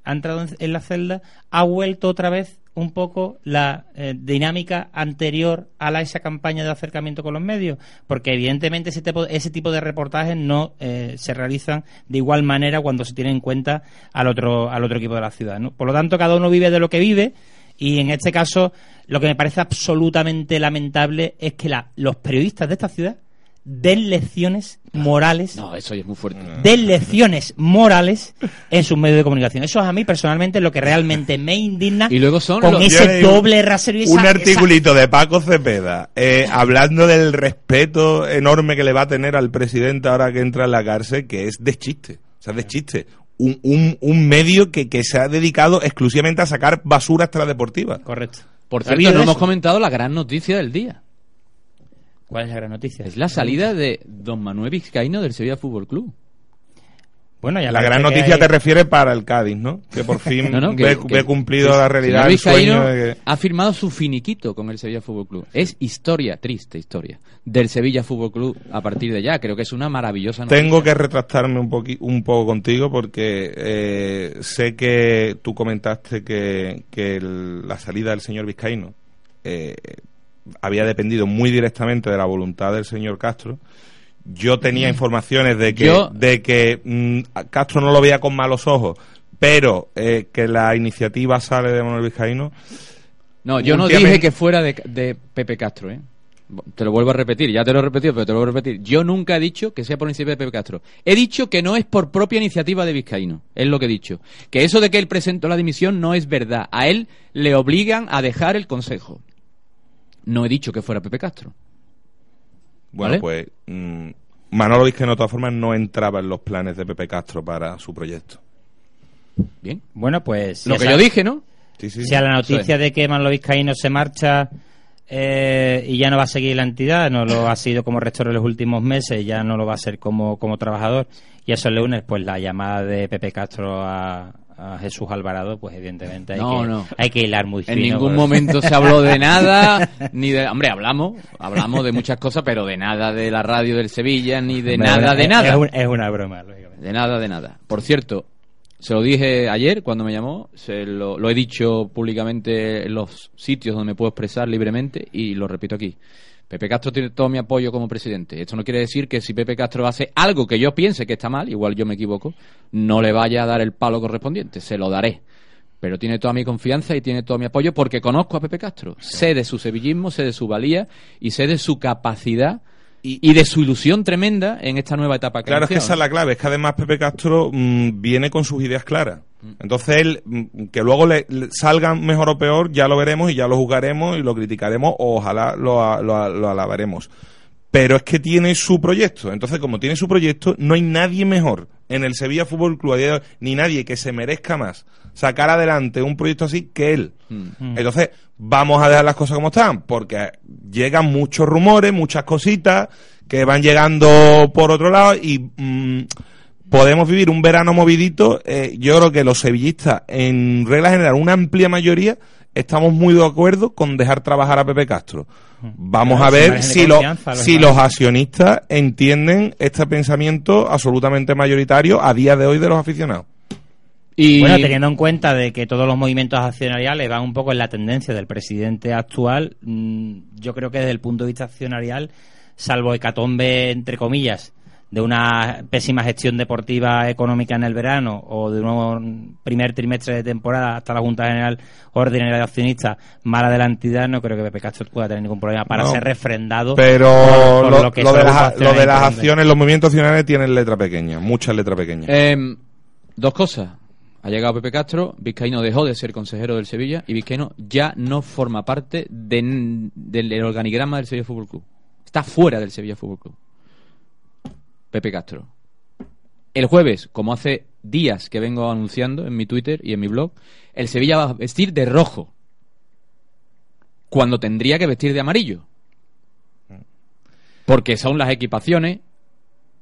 ha entrado en, la celda, ha vuelto otra vez un poco la eh, dinámica anterior a esa campaña de acercamiento con los medios, porque evidentemente ese tipo, ese tipo de reportajes no eh, se realizan de igual manera cuando se tiene en cuenta al otro, al otro equipo de la ciudad. ¿no? Por lo tanto, cada uno vive de lo que vive y en este caso lo que me parece absolutamente lamentable es que la- los periodistas de esta ciudad den lecciones morales No, eso ya es muy fuerte. den lecciones morales en sus medios de comunicación. Eso es a mí personalmente lo que realmente me indigna Y luego son con los- ese doble rasero esa- un esa- articulito de Paco Cepeda eh, hablando del respeto enorme que le va a tener al presidente ahora que entra en la cárcel, que es de chiste. O sea, de chiste. Un, un, un medio que, que se ha dedicado exclusivamente a sacar basura extradeportiva. Correcto. Por ¿Ha cierto, no hemos comentado la gran noticia del día. ¿Cuál es la gran noticia? Es la salida de don Manuel Vizcaíno del Sevilla Fútbol Club. Bueno, ya La gran noticia hay- te refiere para el Cádiz, ¿no? Que por *laughs* fin No, no, que- ve, que- ve cumplido que la realidad señor el sueño Vizcaíno de que... ha firmado su finiquito con el Sevilla Fútbol Club. Es historia, triste historia, del Sevilla Fútbol Club a partir de ya. Creo que es una maravillosa noticia. Tengo que retractarme un, poqui- un poco contigo porque eh, sé que tú comentaste que, que el- la salida del señor Vizcaíno eh, había dependido muy directamente de la voluntad del señor Castro. Yo tenía informaciones de que, Yo- de que mm, Castro no lo veía con malos ojos, pero eh, que la iniciativa sale de Manuel Vizcaíno. No, yo no dije que fuera de, de Pepe Castro, ¿eh? Te lo vuelvo a repetir, ya te lo he repetido, pero te lo vuelvo a repetir. Yo nunca he dicho que sea por iniciativa de Pepe Castro. He dicho que no es por propia iniciativa de Vizcaíno. Es lo que he dicho. Que eso de que él presentó la dimisión no es verdad. A él le obligan a dejar el consejo. No he dicho que fuera Pepe Castro. Bueno, ¿Vale? pues mm, Manolo Vizcaíno de todas formas no entraba en los planes de Pepe Castro para su proyecto. Bien. Bueno, pues... Lo que yo dije, ¿no? Sí, sí, Si a la noticia es. de que Manolo Vizcaíno se marcha eh, y ya no va a seguir la entidad, no lo ha sido como rector en los últimos meses, ya no lo va a ser como, como trabajador, y eso le une pues la llamada de Pepe Castro a, a Jesús Alvarado, pues evidentemente hay, No, que, no. hay que hilar muy En fino, ningún pues. momento se habló de nada, *laughs* ni de... Hombre, hablamos, hablamos de muchas cosas, pero de nada de la radio del Sevilla, ni de nada, es- de nada. Es, un- es una broma, lógicamente. De nada, de nada. Por cierto, se lo dije ayer cuando me llamó, se lo, lo he dicho públicamente en los sitios donde me puedo expresar libremente y lo repito aquí. Pepe Castro tiene todo mi apoyo como presidente. Esto no quiere decir que si Pepe Castro hace algo que yo piense que está mal, igual yo me equivoco, no le vaya a dar el palo correspondiente, se lo daré. Pero tiene toda mi confianza y tiene todo mi apoyo porque conozco a Pepe Castro. Sé de su sevillismo, sé de su valía y sé de su capacidad y, de su ilusión tremenda en esta nueva etapa. que Claro, es que esa es la clave, es que además Pepe Castro mm, viene con sus ideas claras. Entonces él, mm, que luego le, le salgan mejor o peor, ya lo veremos y ya lo jugaremos y lo criticaremos o ojalá lo, a- lo, a- lo alabaremos. Pero es que tiene su proyecto. Entonces, como tiene su proyecto, no hay nadie mejor en el Sevilla Fútbol Club ni nadie que se merezca más sacar adelante un proyecto así que él. Mm. Entonces, vamos a dejar las cosas como están, porque llegan muchos rumores, muchas cositas que van llegando por otro lado y mm, podemos vivir un verano movidito. eh, yo creo que los sevillistas, en regla general, una amplia mayoría, estamos muy de acuerdo con dejar trabajar a Pepe Castro. Vamos Claro, a ver si, lo- los si los accionistas entienden este pensamiento absolutamente mayoritario a día de hoy de los aficionados. Y Bueno, teniendo en cuenta de que todos los movimientos accionariales van un poco en la tendencia del presidente actual, mm, yo creo que desde el punto de vista accionarial, salvo hecatombe, entre comillas, de una pésima gestión deportiva económica en el verano o de un primer trimestre de temporada hasta la Junta General Ordinaria de Accionistas mala de la entidad, no creo que Pepe Castro pueda tener ningún problema para No. ser refrendado. Pero por- por lo, que lo de las, lo de las acciones, los movimientos accionarios tienen letra pequeña, muchas letras pequeñas. Em, dos cosas. Ha llegado Pepe Castro, Vizcaíno dejó de ser consejero del Sevilla y Vizcaíno ya no forma parte de- del organigrama del Sevilla Fútbol Club. Está fuera del Sevilla Fútbol Club. Pepe Castro. El jueves, como hace días que vengo anunciando en mi Twitter y en mi blog, el Sevilla va a vestir de rojo. Cuando tendría que vestir de amarillo. Porque son las equipaciones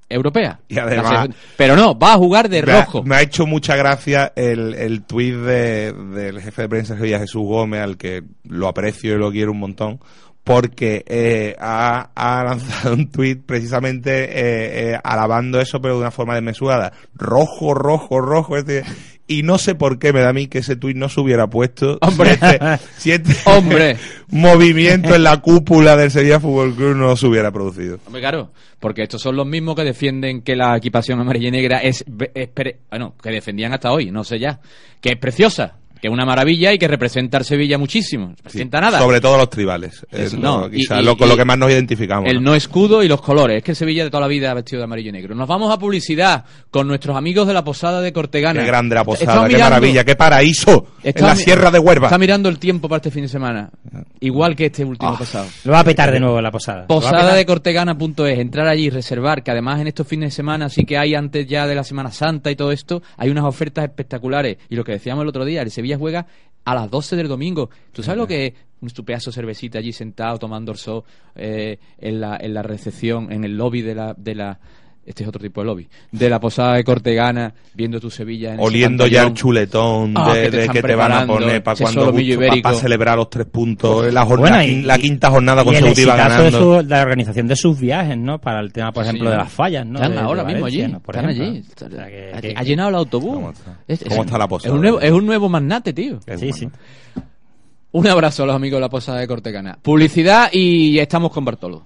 europeas. Y además- Las- Pero no, va a jugar de me ha, rojo. me ha hecho mucha gracia el, el tuit de, del jefe de prensa de Sevilla, Jesús Gómez, al que lo aprecio y lo quiero un montón, porque eh, ha, ha lanzado un tuit precisamente eh, eh, alabando eso, pero de una forma desmesurada. Rojo, rojo, rojo. es decir, y no sé por qué me da a mí que ese tuit no se hubiera puesto. Hombre. Si este, si este *laughs* Hombre. movimiento en la cúpula del Sevilla Fútbol Club no se hubiera producido. Hombre, claro, porque estos son los mismos que defienden que la equipación amarilla y negra es, es bueno, que defendían hasta hoy, no sé ya, que es preciosa, que es una maravilla y que representa al Sevilla muchísimo. No representa nada. Sobre todo los tribales. Es lo- no, y- quizás y- lo, con lo que más nos identificamos. El ¿no? no escudo y los colores. Es que el Sevilla de toda la vida ha vestido de amarillo y negro. Nos vamos a publicidad con nuestros amigos de la Posada de Cortegana. Qué grande la posada, qué mirando- maravilla, qué paraíso en la Sierra de Huerva. Está mirando el tiempo para este fin de semana. Igual que este último Ah. pasado. Lo va a petar de nuevo la posada. Posada de Cortegana.es, entrar allí, reservar, que además en estos fines de semana, sí que hay antes ya de la Semana Santa y todo esto, hay unas ofertas espectaculares. Y lo que decíamos el otro día, el Sevilla juega a las 12 del domingo. ¿Tú sabes lo que es un estupeazo de cervecita allí sentado tomando el sol eh, en, la, en la recepción, en el lobby de la... De la este es otro tipo de lobby. De la posada de Cortegana, viendo tu Sevilla en Oliendo ya el chuletón Ah, de, que te de están que te van a poner para cuando para celebrar los tres puntos, la, jornada, Bueno, y- la quinta jornada y el consecutiva de, ganando. su- de la organización de sus viajes, ¿no? Para el tema, por Sí, ejemplo, de las fallas, ¿no? Están De- de ahora mismo Valencia, allí. ¿no? Por están ejemplo. allí. O sea, que- ha, que- ha llenado el autobús. ¿Cómo está? Es- ¿Cómo es- está la Es posada? un nuevo, es un nuevo magnate, tío. Es Sí, sí. Un abrazo a los amigos de la posada de Cortegana. Publicidad y estamos con Bartolo.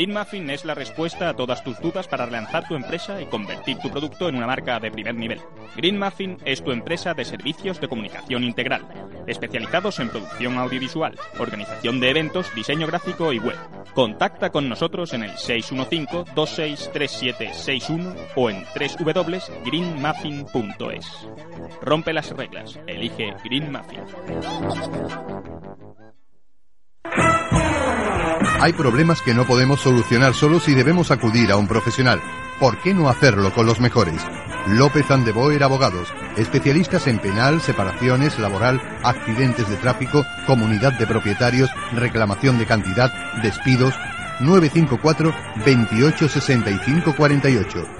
Green Muffin es la respuesta a todas tus dudas para relanzar tu empresa y convertir tu producto en una marca de primer nivel. Green Muffin es tu empresa de servicios de comunicación integral, especializados en producción audiovisual, organización de eventos, diseño gráfico y web. Contacta con nosotros en el 615-263761 o en www.greenmuffin.es. Rompe las reglas, elige Green Muffin. Hay problemas que no podemos solucionar solos y debemos acudir a un profesional. ¿Por qué no hacerlo con los mejores? López Andeboer Abogados, especialistas en penal, separaciones, laboral, accidentes de tráfico, comunidad de propietarios, reclamación de cantidad, despidos. 954 28 65 48.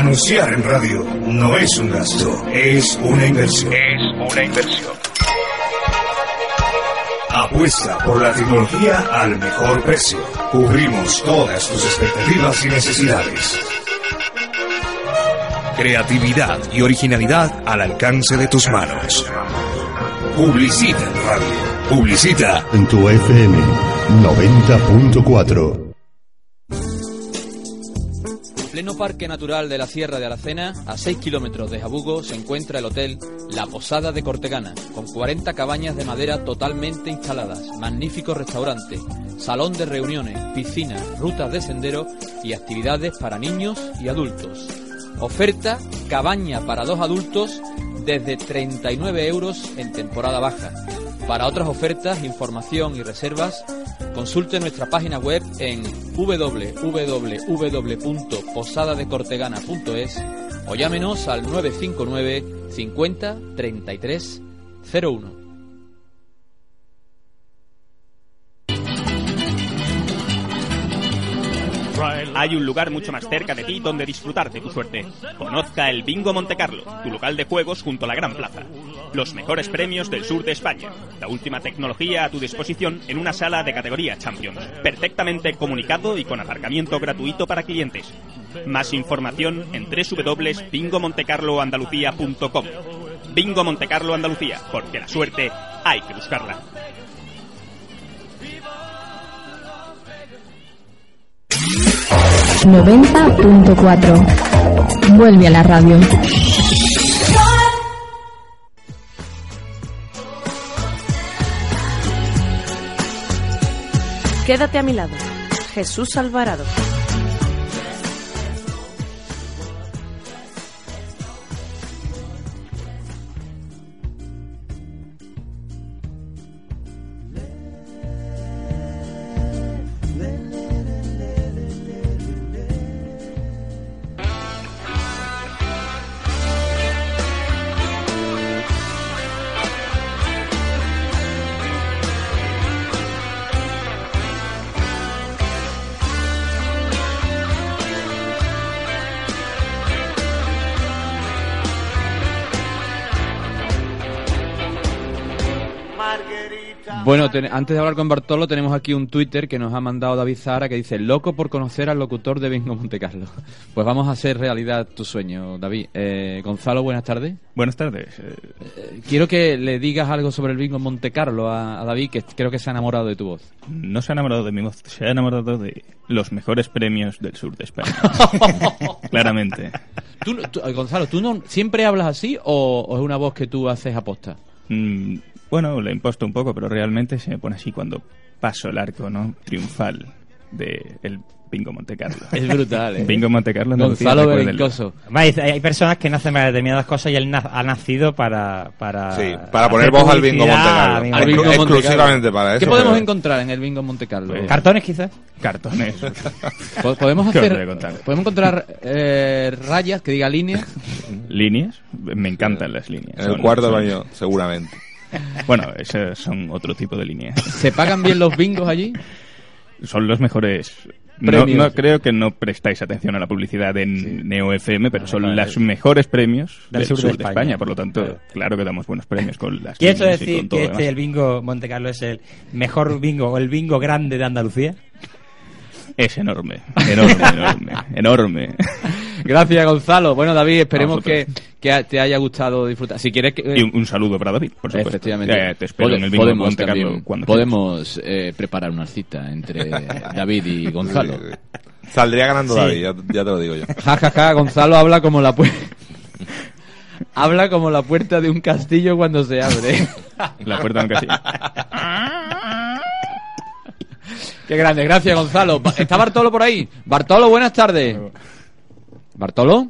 Anunciar en radio no es un gasto, es una inversión. Es una inversión. Apuesta por la tecnología al mejor precio. Cubrimos todas tus expectativas y necesidades. Creatividad y originalidad al alcance de tus manos. Publicita en radio. Publicita En tu FM 90.4. pleno Parque Natural de la Sierra de Aracena, a 6 kilómetros de Jabugo, se encuentra el hotel La Posada de Cortegana, con 40 cabañas de madera totalmente instaladas, magnífico restaurante, salón de reuniones, piscina, rutas de sendero y actividades para niños y adultos. Oferta cabaña para dos adultos desde 39 euros en temporada baja. Para otras ofertas, información y reservas, consulte nuestra página web en www.posadadecortegana.es o llámenos al 959 50 33 01. Hay un lugar mucho más cerca de ti donde disfrutar de tu suerte. Conozca el Bingo Montecarlo, tu local de juegos junto a la Gran Plaza. Los mejores premios del sur de España. La última tecnología a tu disposición en una sala de categoría Champions. Perfectamente comunicado y con aparcamiento gratuito para clientes. Más información en www.bingomontecarloandalucía.com. Bingo Montecarlo Andalucía, porque la suerte hay que buscarla. ...90.4... Vuelve a la radio. Quédate a mi lado. Jesús Alvarado. Bueno, ten- antes de hablar con Bartolo, tenemos aquí un Twitter que nos ha mandado David Zahara que dice: Loco por conocer al locutor de Bingo Montecarlo. *laughs* Pues vamos a hacer realidad tu sueño, David. Eh, Gonzalo, buenas tardes. Buenas tardes. Eh, quiero que le digas algo sobre el Bingo Montecarlo a, a David, que creo que se ha enamorado de tu voz. No se ha enamorado de mi voz, se ha enamorado de los mejores premios del sur de España. *laughs* Claramente. Tú, Gonzalo, ¿tú no siempre hablas así o, o es una voz que tú haces aposta? Mm, bueno, le imposto un poco, pero realmente se me pone así cuando paso el arco, ¿no? Triunfal de el Bingo Monte Carlo. Es brutal, ¿eh? Bingo Monte Carlo. Gonzalo. Belincoso. Hay, hay personas que nacen para determinadas cosas y él na- ha nacido para... para Sí, para poner voz al Bingo Al Montecarlo. Montecarlo. exclusivamente para ¿Qué eso, podemos pero- encontrar en el Bingo Montecarlo? Pues- ¿Cartones quizás? Cartones. *laughs* Po- Podemos ¿Qué os hacer, podemos encontrar eh, rayas que diga líneas. ¿Líneas? Me encantan las líneas. En el cuarto baño, seguramente. *laughs* Bueno, esos son otro tipo de líneas. ¿Se pagan bien los bingos allí? Son los mejores. No, no creo que no prestáis atención a la publicidad en Neo FM, pero son los mejores premios Del del, sur de España. Por lo tanto, Claro. claro. que damos buenos premios con las ¿Quiere esto líneas y decir con todo que este, el bingo Monte Carlo es el mejor bingo o el bingo grande de Andalucía? Es enorme, enorme, enorme, *laughs* enorme. Gracias, Gonzalo. Bueno, David, esperemos que, que te haya gustado disfrutar. Si quieres que... Y un, un saludo para David, por supuesto. Efectivamente. Ya, te espero en el podemos Monte Carlo también- cuando podemos eh, preparar una cita entre *laughs* David y Gonzalo. Saldría ganando Sí. David, ya, ya te lo digo yo. *laughs* Ja, ja, ja, Gonzalo habla como la puerta... *laughs* habla como la puerta de un castillo cuando se abre. La puerta de un castillo. Qué grande, gracias Gonzalo. ¿Está Bartolo por ahí? Bartolo, buenas tardes. ¿Bartolo?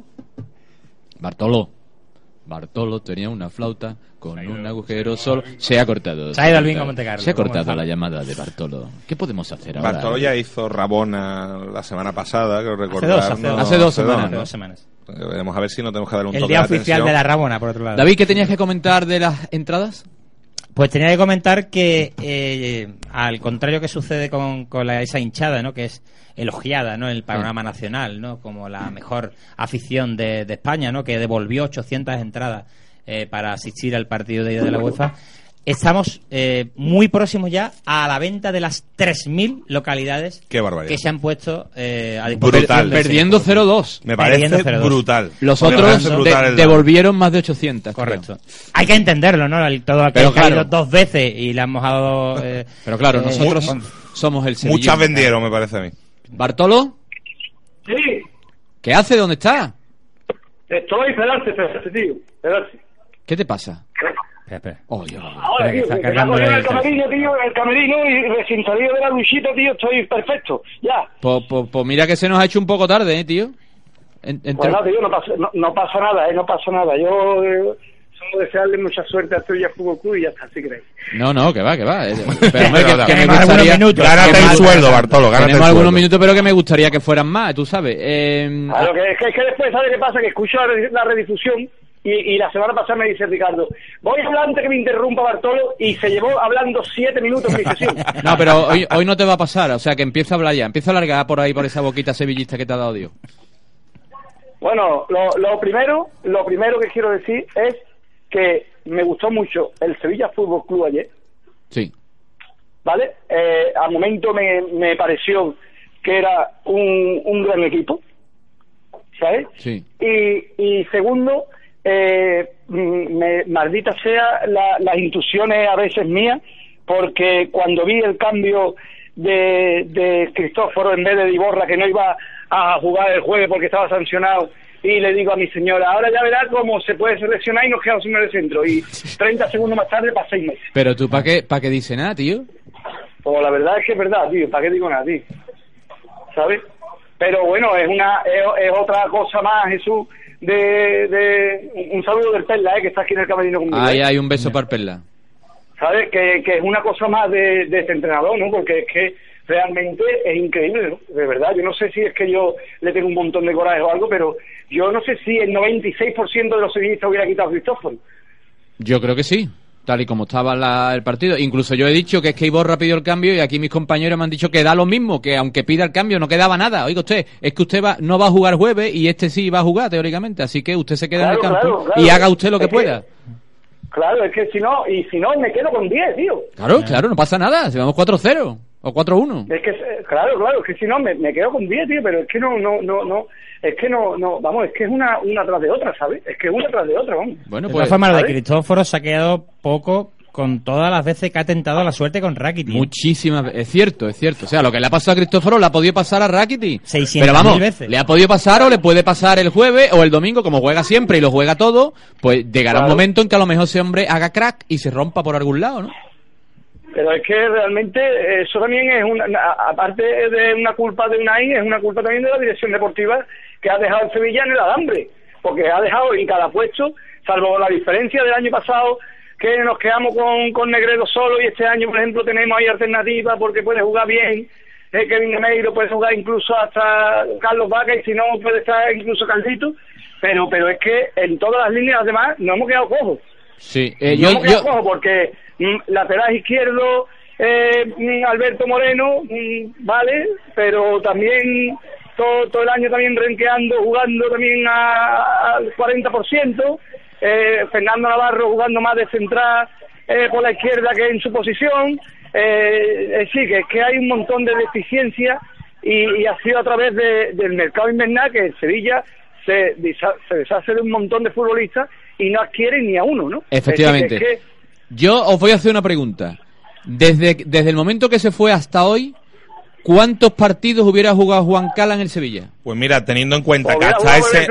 Bartolo. Bartolo tenía una flauta con un agujero solo. Se ha cortado. Se ha ido al bingo Monte Carlo, Se ha cortado la llamada de Bartolo. ¿Qué podemos hacer ahora? Bartolo ya hizo Rabona la semana pasada, creo recordar. dos, hace ¿no? dos. Hace dos semanas, Hace ¿no? dos semanas. Veremos a ver si no tenemos que darle un El toque día de oficial atención. de la Rabona, por otro lado. David, ¿qué tenías que comentar de las entradas? Pues tenía que comentar que, eh, al contrario que sucede con, con la- esa hinchada, ¿no? Que es elogiada, ¿no? En el panorama nacional, ¿no? Como la mejor afición de, de España, ¿no? Que devolvió 800 entradas eh, para asistir al partido de ida de la UEFA. Estamos eh, muy próximos ya a la venta de las 3.000 localidades que se han puesto eh, a disposición. Brutal. ese Perdiendo público. 0-2. Me parece Perdiendo 0-2. brutal. Los otros de- brutal devolvieron más de 800. creo. Correcto. Hay que entenderlo, ¿no? El, todo aquel Pero que ha ido claro. dos veces y le han mojado... eh, *laughs* Pero claro, eh, nosotros somos el Sevilla. Muchas vendieron, me parece a mí. ¿Bartolo? Sí, ¿Qué hace? ¿Dónde está? Estoy, esperarse, esperarse, tío. Esperarse. ¿Qué te pasa? Espera, espera. Oh, Dios. Ahora, tío, que cargando el el camerino, tío, el camerino y recién salido de la duchita, tío, estoy perfecto. Ya. Pues, pues- pues mira que se nos ha hecho un poco tarde, ¿eh, tío? En- entre- Pues nada, tío, no pasa, no, no pasa nada, eh, no pasa nada. Yo eh, solo desearle mucha suerte a Asturias Fútbol Club y ya está, si queréis. No, no, que va, que va. *laughs* eh, Pero, hombre, que, que me gustaría... minutos. Gánate el sueldo, Bartolo, gánate Tenemos el algunos sueldo. minutos, pero que me gustaría que fueran más, tú sabes. Eh, Claro, que, es que, es que después, ¿sabes qué pasa? Que escucho la redifusión y, y la semana pasada me dice Ricardo, voy a hablar antes que me interrumpa Bartolo y se llevó hablando siete minutos mi sesión. *laughs* No, pero hoy, hoy no te va a pasar, o sea que empieza a hablar ya, empieza a largar por ahí por esa boquita sevillista que te ha dado Dios. Bueno, lo, lo primero, lo primero que quiero decir es que me gustó mucho el Sevilla Fútbol Club ayer, Sí. ¿vale? Eh, al momento me, me pareció que era un, un gran equipo, ¿sabes? Sí. Y, y segundo, eh, me, maldita sea la- las intuiciones a veces mías, porque cuando vi el cambio de, de Cristóforo en vez de Diborra, que no iba a jugar el jueves porque estaba sancionado, y le digo a mi señora, ahora ya verá cómo se puede seleccionar y nos quedamos sin el centro. Y 30 segundos más tarde, para seis meses. Pero tú, ¿para qué, para qué dice nada, tío? Pues la verdad es que es verdad, tío. ¿Para qué digo nada, tío? ¿Sabes? Pero bueno, es una es, es otra cosa más, Jesús, de, de... Un saludo del Perla, eh, que está aquí en el camerino conmigo. Ahí eh. hay un beso para Perla. ¿Sabes? Que, que es una cosa más de, de este entrenador, ¿no? Porque es que realmente es increíble, ¿no? De verdad, yo no sé si es que yo le tengo un montón de coraje o algo, pero yo no sé si el 96% de los sevillistas hubiera quitado a Cristóforo. Yo creo que sí, tal y como estaba la- el partido. Incluso yo he dicho que es que Iborra pidió el cambio y aquí mis compañeros me han dicho que da lo mismo, que aunque pida el cambio no quedaba nada. Oiga usted, es que usted va, no va a jugar jueves y este sí va a jugar teóricamente, así que usted se queda en el campo claro, claro. y haga usted lo que Es que- pueda. Claro, es que si no, y si no, me quedo con 10, tío. Claro, claro, no pasa nada, si vamos 4-0 o 4-1. Es que, eh, claro, claro, es que si no, me, me quedo con 10, tío, pero es que no, no, no, no, es que no, no, vamos, es que es una, una tras de otra, ¿sabes? Es que es una tras de otra, vamos. Bueno, De pues formas, lo de. Cristóforo se ha quedado poco con todas las veces que ha tentado la suerte con Rakitic. Muchísimas veces. Es cierto, es cierto. O sea, lo que le ha pasado a Cristóforo le ha podido pasar a Rakitic. 600.000 Pero vamos, veces. le ha podido pasar o le puede pasar el jueves o el domingo, como juega siempre y lo juega todo, pues llegará un Claro. momento en que a lo mejor ese hombre haga crack y se rompa por algún lado, ¿no? Pero es que realmente eso también es una, aparte de una culpa de Unai, es una culpa también de la dirección deportiva que ha dejado el Sevilla en el alambre, porque ha dejado en cada puesto, salvo la diferencia del año pasado, que nos quedamos con, con Negredo solo y este año, por ejemplo, tenemos ahí alternativas porque puede jugar bien, eh, Kevin Gameiro puede jugar incluso hasta Carlos Vaca y si no puede estar incluso Caldito, pero pero es que en todas las líneas además nos hemos quedado cojos. Sí, eh, yo, yo- cojos porque mm, lateral izquierdo eh, mm, Alberto Moreno mm, vale pero también todo, todo el año también renqueando jugando también al 40% eh, Fernando Navarro jugando más de central eh, por la izquierda que en su posición eh, eh, sí que, que hay un montón de deficiencias y, y ha sido a través de- del mercado invernal que el Sevilla se, se deshace de un montón de futbolistas y no adquiere ni a uno, ¿no? Efectivamente. Es que- es que- yo os voy a hacer una pregunta. Desde, desde el momento que se fue hasta hoy, ¿cuántos partidos hubiera jugado Juan Cala en el Sevilla? Pues mira, teniendo en cuenta que hasta ese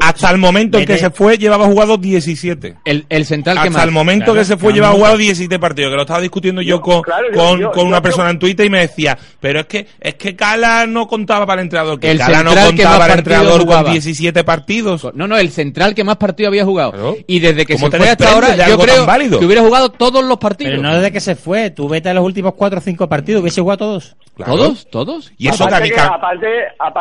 hasta el momento en que se fue llevaba jugado 17. El, el central que Hasta más. el momento Claro, que se fue llevaba jugado 17 partidos, que lo estaba discutiendo yo, con, claro, yo- con, yo- con yo una persona en Twitter y me decía, pero es que es que Cala no contaba para el entrenador, que El Cala no central que más contaba para el partidos entrenador jugaba. con 17 partidos. No, no, el central que más partidos había jugado. Y desde que ¿Cómo se fue hasta ahora, yo algo tan creo válido? que hubiera jugado todos los partidos. Pero no desde que se fue. Tú vete a los últimos 4 o 5 partidos. Hubiese jugado todos. ¿Todos? ¿Todos? Y eso que a mí aparte,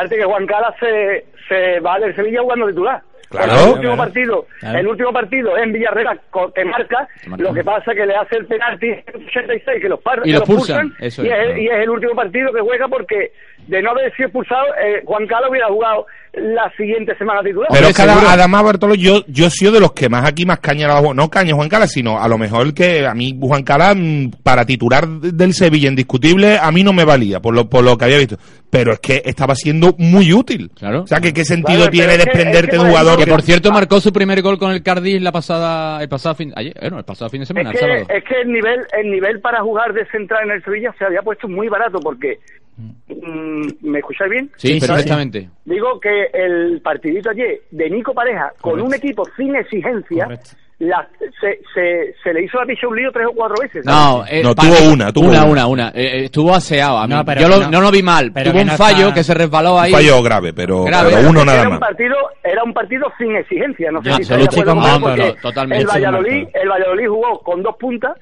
aparte que Juan Cala se, se va del Sevilla jugando titular. Claro. Porque el último Claro. partido, Claro. el último partido en Villarreal que marca, lo que pasa que le hace el penalti en el 86 que los, par- Y los pulsan, eso y, es, es, claro. y es el último partido que juega porque de no haber sido expulsado eh, Juan Cala hubiera jugado la siguiente semana titular. Pero es que además, Bartolo, yo, yo he sido de los que más aquí más caña no caña Juan Cala, sino a lo mejor que a mí Juan Cala, mm, para titular del Sevilla indiscutible, a mí no me valía, por lo, por lo que había visto. Pero es que estaba siendo muy útil. Claro. O sea, que qué sentido Claro, tiene es que- desprenderte es que, de un jugador Que por cierto marcó su primer gol con el Cardiff la pasada, el pasado fin, ayer, eh, no, el pasado fin de semana, es el que, sábado. es que el nivel el nivel para jugar de central en el Sevilla se había puesto muy barato porque ¿Me escucháis bien? Sí, perfectamente. Digo que el partidito ayer de Nico Pareja con Correcto. un equipo sin exigencia la- se, se, se le hizo la picha un lío tres o cuatro veces. No, eh, No, para tuvo mí- una, tuvo una, una. una. Eh, eh, estuvo aseado. A mí. No, pero Yo lo- no- no lo vi mal. pero Tuvo un no fallo está- que se resbaló Un ahí. fallo grave, pero, Grave. pero uno nada era más. un partido era un partido sin exigencia no sé si porque no, totalmente. el Valladolid el Valladolid jugó con dos puntas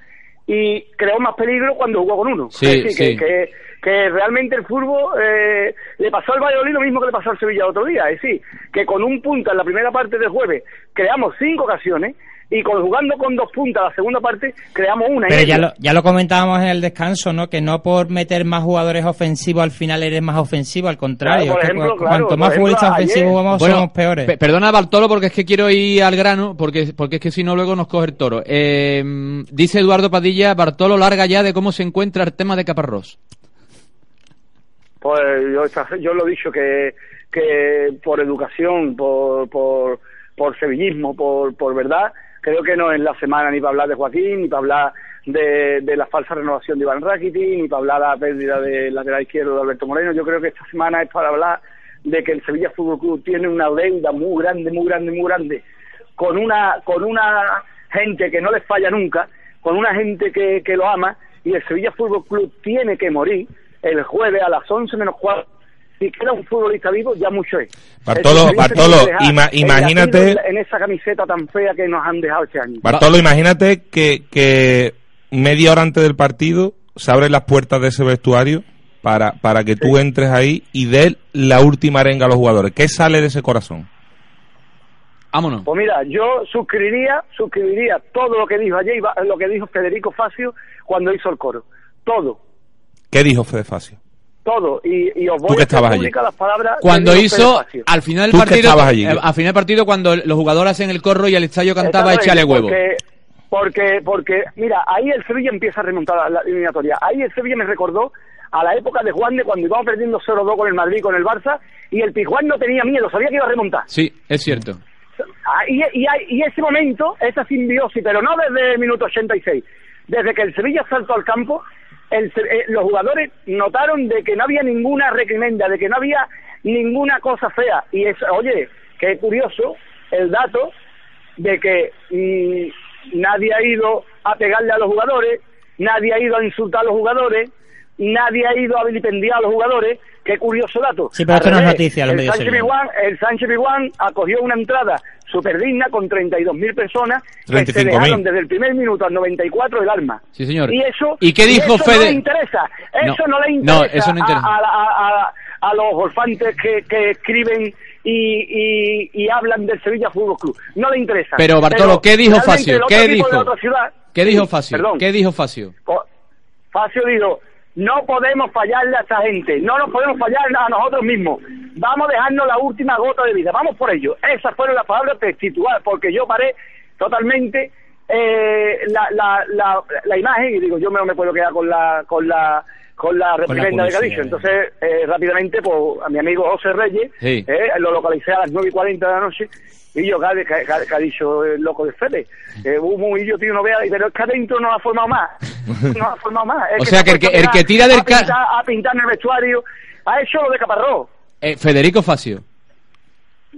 y creó más peligro cuando jugó con uno Sí, Es decir, sí. que, que, que realmente el fútbol eh, le pasó al Valladolid lo mismo que le pasó al Sevilla el otro día es decir que con un punta en la primera parte del jueves creamos cinco ocasiones y con, jugando con dos puntas la segunda parte creamos una Pero ya lo, ya lo comentábamos en el descanso, ¿no? Que no por meter más jugadores ofensivos al final eres más ofensivo, al contrario. Claro, por que ejemplo, cu- claro, cuanto por más ejemplo, futbolistas ayer- ofensivos jugamos, Bueno, somos peores. pe- perdona Bartolo porque es que quiero ir al grano porque porque es que si no luego nos coge el toro. Eh, dice Eduardo Padilla, Bartolo larga ya de cómo se encuentra el tema de Caparrós. Pues yo, yo lo he dicho que, que por educación, por, por, por sevillismo, por, por verdad, creo que no es la semana ni para hablar de Joaquín, ni para hablar de, de la falsa renovación de Iván Rakiti, ni para hablar de la pérdida del lateral izquierdo de Alberto Moreno. Yo creo que esta semana es para hablar de que el Sevilla Fútbol Club tiene una deuda muy grande, muy grande, muy grande, con una, con una gente que no les falla nunca, con una gente que lo ama, y el Sevilla Fútbol Club tiene que morir el jueves a las 11 menos cuarto. Si queda un futbolista vivo, ya mucho es. Bartolo, Sevilla Bartolo, ima- imagínate- En esa camiseta tan fea que nos han dejado este año. Bartolo, imagínate que, que media hora antes del partido se abren las puertas de ese vestuario para, para que tú entres ahí y des la última arenga a los jugadores. ¿Qué sale de ese corazón? Vámonos. Pues mira, yo suscribiría, suscribiría todo lo que dijo ayer, lo que dijo Federico Facio cuando hizo el coro. Todo, ¿Qué dijo Fede Facio? todo. Y, y os Tú voy que a hacer estabas allí. las palabras Cuando que hizo al final del Tú que partido, estabas allí. eh, al final del partido cuando los jugadores hacen el corro y el estadio cantaba échale huevo. Porque, porque, porque, mira, ahí el Sevilla empieza a remontar la, la eliminatoria. Ahí el Sevilla me recordó a la época de Juan de cuando íbamos perdiendo 0-2 con el Madrid, con el Barça, y el Pijuán no tenía miedo, sabía que iba a remontar. Sí, es cierto. Ah, y, y, hay- y ese momento, esa simbiosis, pero no desde el minuto 86, desde que el Sevilla saltó al campo, el eh, los jugadores notaron de que no había ninguna recrimenda, de que no había ninguna cosa fea. Y es, oye, qué curioso el dato de que mm, nadie ha ido a pegarle a los jugadores, nadie ha ido a insultar a los jugadores, nadie ha ido a vilipendiar a los jugadores. Qué curioso dato. Sí, pero esto no es noticia, los el medios Sánchez. Pizjuán- el Sánchez Pizjuán acogió una entrada súper digna con 32.000 personas que se 35.000. dejaron desde el primer minuto al 94 el alma. Sí, señor. Y eso, ¿Y qué dijo eso Fede? no le interesa. Eso No, no, le no, interesa, eso no interesa. A, a- a- a- a los golfantes que, que escriben y, y, y hablan del Sevilla Fútbol Club. No le interesa. Pero, Bartolo, ¿qué dijo Facio? ¿Qué dijo? de otra ciudad- ¿Qué dijo Facio? Perdón. ¿Qué dijo Facio? Facio dijo, no podemos fallarle a esta gente, no nos podemos fallar a nosotros mismos. Vamos a dejarnos la última gota de vida, vamos por ello. Esas fueron las palabras textuales, porque yo paré totalmente eh, la, la, la, la imagen y digo, yo no me puedo quedar con la con la con la reprimenda de Cadillo. Entonces, eh, rápidamente, pues a mi amigo José Reyes, Sí. eh, lo localicé a las 9 y 40 de la noche. Y yo, que, que, que- que ha dicho el loco de Fede. Eh, humo y yo, tío, no vea, pero es que adentro no ha formado más. *laughs* No ha formado más. Es O sea, se que el que- el que tira del a pintar, a pintar en el vestuario. Ha hecho lo de Caparrós. Eh, Federico Facio.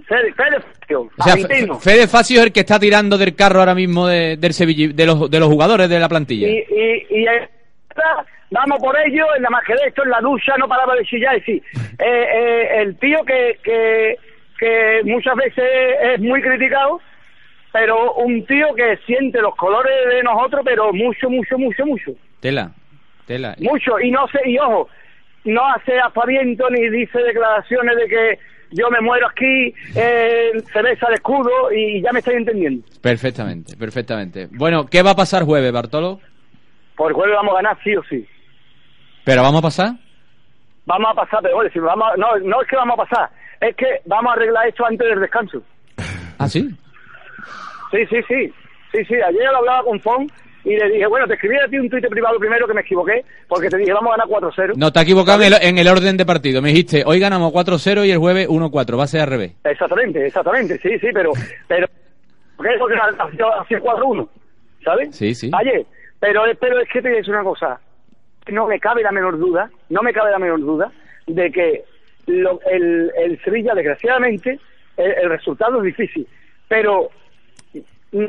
Fede, Fede, tío, O sea, Fede Facio es el que está tirando del carro ahora mismo de, del Sevilla, de los, de los jugadores de la plantilla. y, y, y esta, vamos por ello, en la más que de esto, en la ducha, no paraba de chillar y sí. Eh, eh, el tío que, que, que muchas veces es muy criticado, pero un tío que siente los colores de nosotros, pero mucho, mucho, mucho, mucho. Tela, tela. Mucho, y no sé, y ojo, no hace aspaviento ni dice declaraciones de que yo me muero aquí, eh, se besa el escudo y ya me estáis entendiendo. Perfectamente, perfectamente. Bueno, ¿qué va a pasar jueves, Bartolo? Por jueves vamos a ganar sí o sí. ¿Pero vamos a pasar? Vamos a pasar, pero oye, si vamos, a- no, no es que vamos a pasar, es que vamos a arreglar esto antes del descanso. ¿Ah, sí? Sí, sí, sí. Sí, sí, ayer lo hablaba con Fon y le dije, bueno, te escribí a ti un tuit privado primero que me equivoqué, porque te dije, vamos a ganar 4-0. No, te has equivocado en el, en el orden de partido. Me dijiste, hoy ganamos 4-0 y el jueves 1-4. Va a ser al revés. Exactamente, exactamente, sí, sí, pero, pero, porque eso que ha sido 4-1, ¿sabes? Sí, sí. Ayer, pero, pero es que te voy a decir una cosa, no me cabe la menor duda, no me cabe la menor duda de que lo- el, el Sevilla, desgraciadamente, el, el resultado es difícil, pero mm,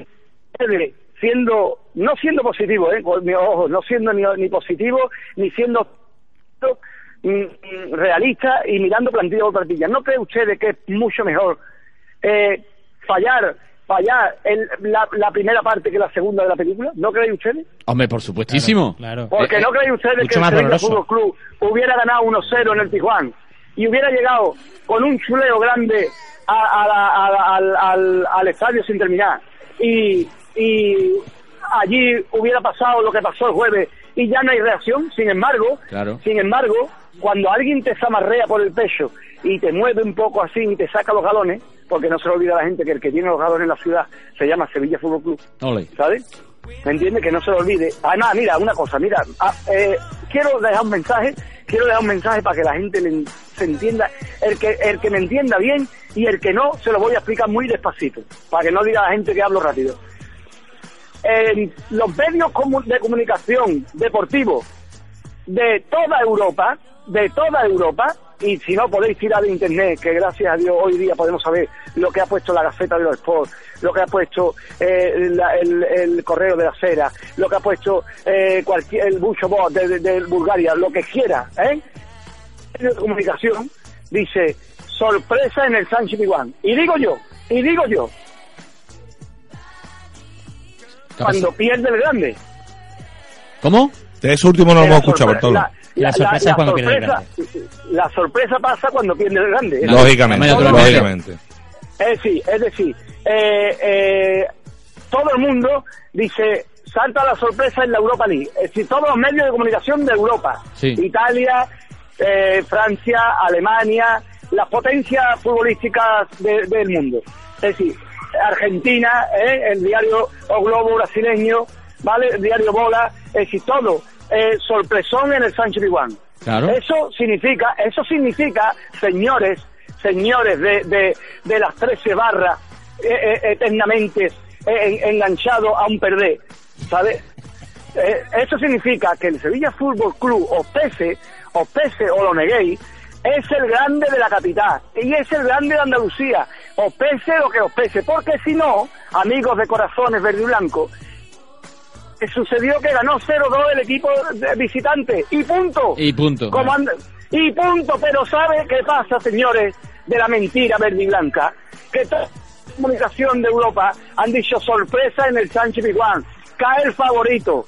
siendo no siendo positivo, eh, con mi ojo, no siendo ni, ni positivo ni siendo mm, mm, realista y mirando plantilla por plantilla. ¿No cree ustedes que es mucho mejor eh, fallar fallar el- la, la primera parte que la segunda de la película? ¿No creen ustedes? Hombre, por supuestísimo. Porque Eh, no eh, creen ustedes que el Sevilla. Fútbol Club hubiera ganado 1-0 en el Tijuana y hubiera llegado con un chuleo grande a- a la- a la- al, al- al estadio sin terminar y, y allí hubiera pasado lo que pasó el jueves y ya no hay reacción. Sin embargo, Claro. sin embargo, cuando alguien te zamarrea por el pecho y te mueve un poco así y te saca los galones, porque no se le olvida a la gente que el que tiene los galones en la ciudad se llama Sevilla Fútbol Club, Ole. ¿sabes? ¿Me entiendes? Que no se lo olvide. Además, mira, una cosa, mira, ah, eh, quiero dejar un mensaje, quiero dejar un mensaje para que la gente le- se entienda, el que, el que me entienda bien y el que no, se lo voy a explicar muy despacito, para que no diga la gente que hablo rápido. En los medios de comunicación deportivos de toda Europa, de toda Europa, y si no podéis tirar de internet, que gracias a Dios hoy día podemos saber lo que ha puesto la Gaceta de los Sports, lo que ha puesto eh, la- el, Correo de la Cera, lo que ha puesto eh, cualquier, el Bucho Bot de, Bulgaria, lo que quiera, ¿eh? de comunicación dice sorpresa en el Sánchez Piguán. Y digo yo, y digo yo, cuando pierde el grande. ¿Cómo? De eso último no lo hemos escuchado, Bartolo. la- la- sorpresa la- es cuando pierde el sorpresa- La sorpresa pasa cuando pierde el grande. Lógicamente, lógicamente. Es decir, es decir eh, eh, todo el mundo dice, salta la sorpresa en la Europa League. Es decir, todos los medios de comunicación de Europa. Sí. Italia, eh, Francia, Alemania, las potencias futbolísticas de- del mundo. Es decir, Argentina, eh, el diario O Globo brasileño, ¿vale? El diario Bola, todo. Eh, sorpresón en el Sánchez Pizjuán. Claro. Eso significa, eso significa, señores, señores de, de, de las 13 barras eh, eh, eternamente eh, en- enganchados a un perder, ¿sabes? Eso significa que el Sevilla Fútbol Club, os pese, os pese o lo neguéis, es el grande de la capital y es el grande de Andalucía, os pese lo que os pese, porque si no, amigos de corazones verde y blanco, sucedió que ganó 0-2 el equipo de visitante y punto. Y punto. Como y punto, pero ¿sabe qué pasa, señores, de la mentira verde y blanca? Que toda la comunicación de Europa han dicho sorpresa en el Sánchez Pizjuán, cae el favorito.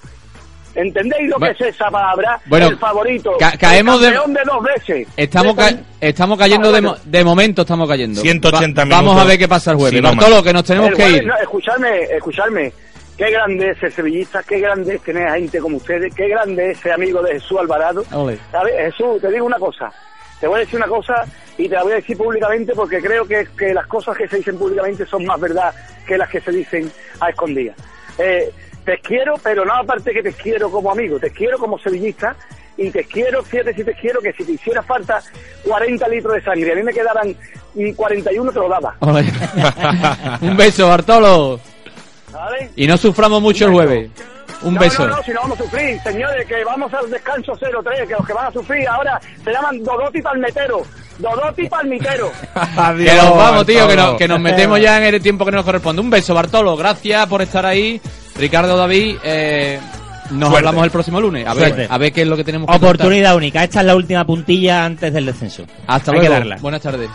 ¿Entendéis lo Bueno. que es esa palabra? Bueno, el favorito. ca- caemos el de- campeón de dos veces. Estamos, ca- estamos cayendo Ah, de, mo- de momento, estamos cayendo. 180 Va- Vamos a ver qué pasa el jueves. Sí, no Bartolo, que nos tenemos El que jueves, ir. no, escuchadme, escuchadme. Qué grande es ser sevillista, qué grande es tener a gente como ustedes, qué grande es ser amigo de Jesús Alvarado. Jesús, te digo una cosa. Te voy a decir una cosa y te la voy a decir públicamente porque creo que, que las cosas que se dicen públicamente son más verdad que las que se dicen a escondidas. Eh, te quiero, pero no aparte que te quiero como amigo, te quiero como sevillista y te quiero, fíjate si te quiero, que si te hiciera falta 40 litros de sangre, a mí me quedaran mm, 41 te lo daba. *laughs* Un beso, Bartolo. ¿Vale? Y no suframos mucho el jueves. Un no, beso. No, no, si no vamos a sufrir, señores, que vamos al descanso 0-3, que los que van a sufrir ahora se llaman Dodoti Palmetero. Dodoti Palmitero. *laughs* que nos vamos, tío, que nos, que nos metemos ya en el tiempo que nos corresponde. Un beso, Bartolo. Gracias por estar ahí. Ricardo, David, eh, nos Suerte. hablamos el próximo lunes. A ver, Suerte. a ver qué es lo que tenemos que contar. Oportunidad única. Esta es la última puntilla antes del descenso. Hasta Hay luego. que darla. Buenas tardes.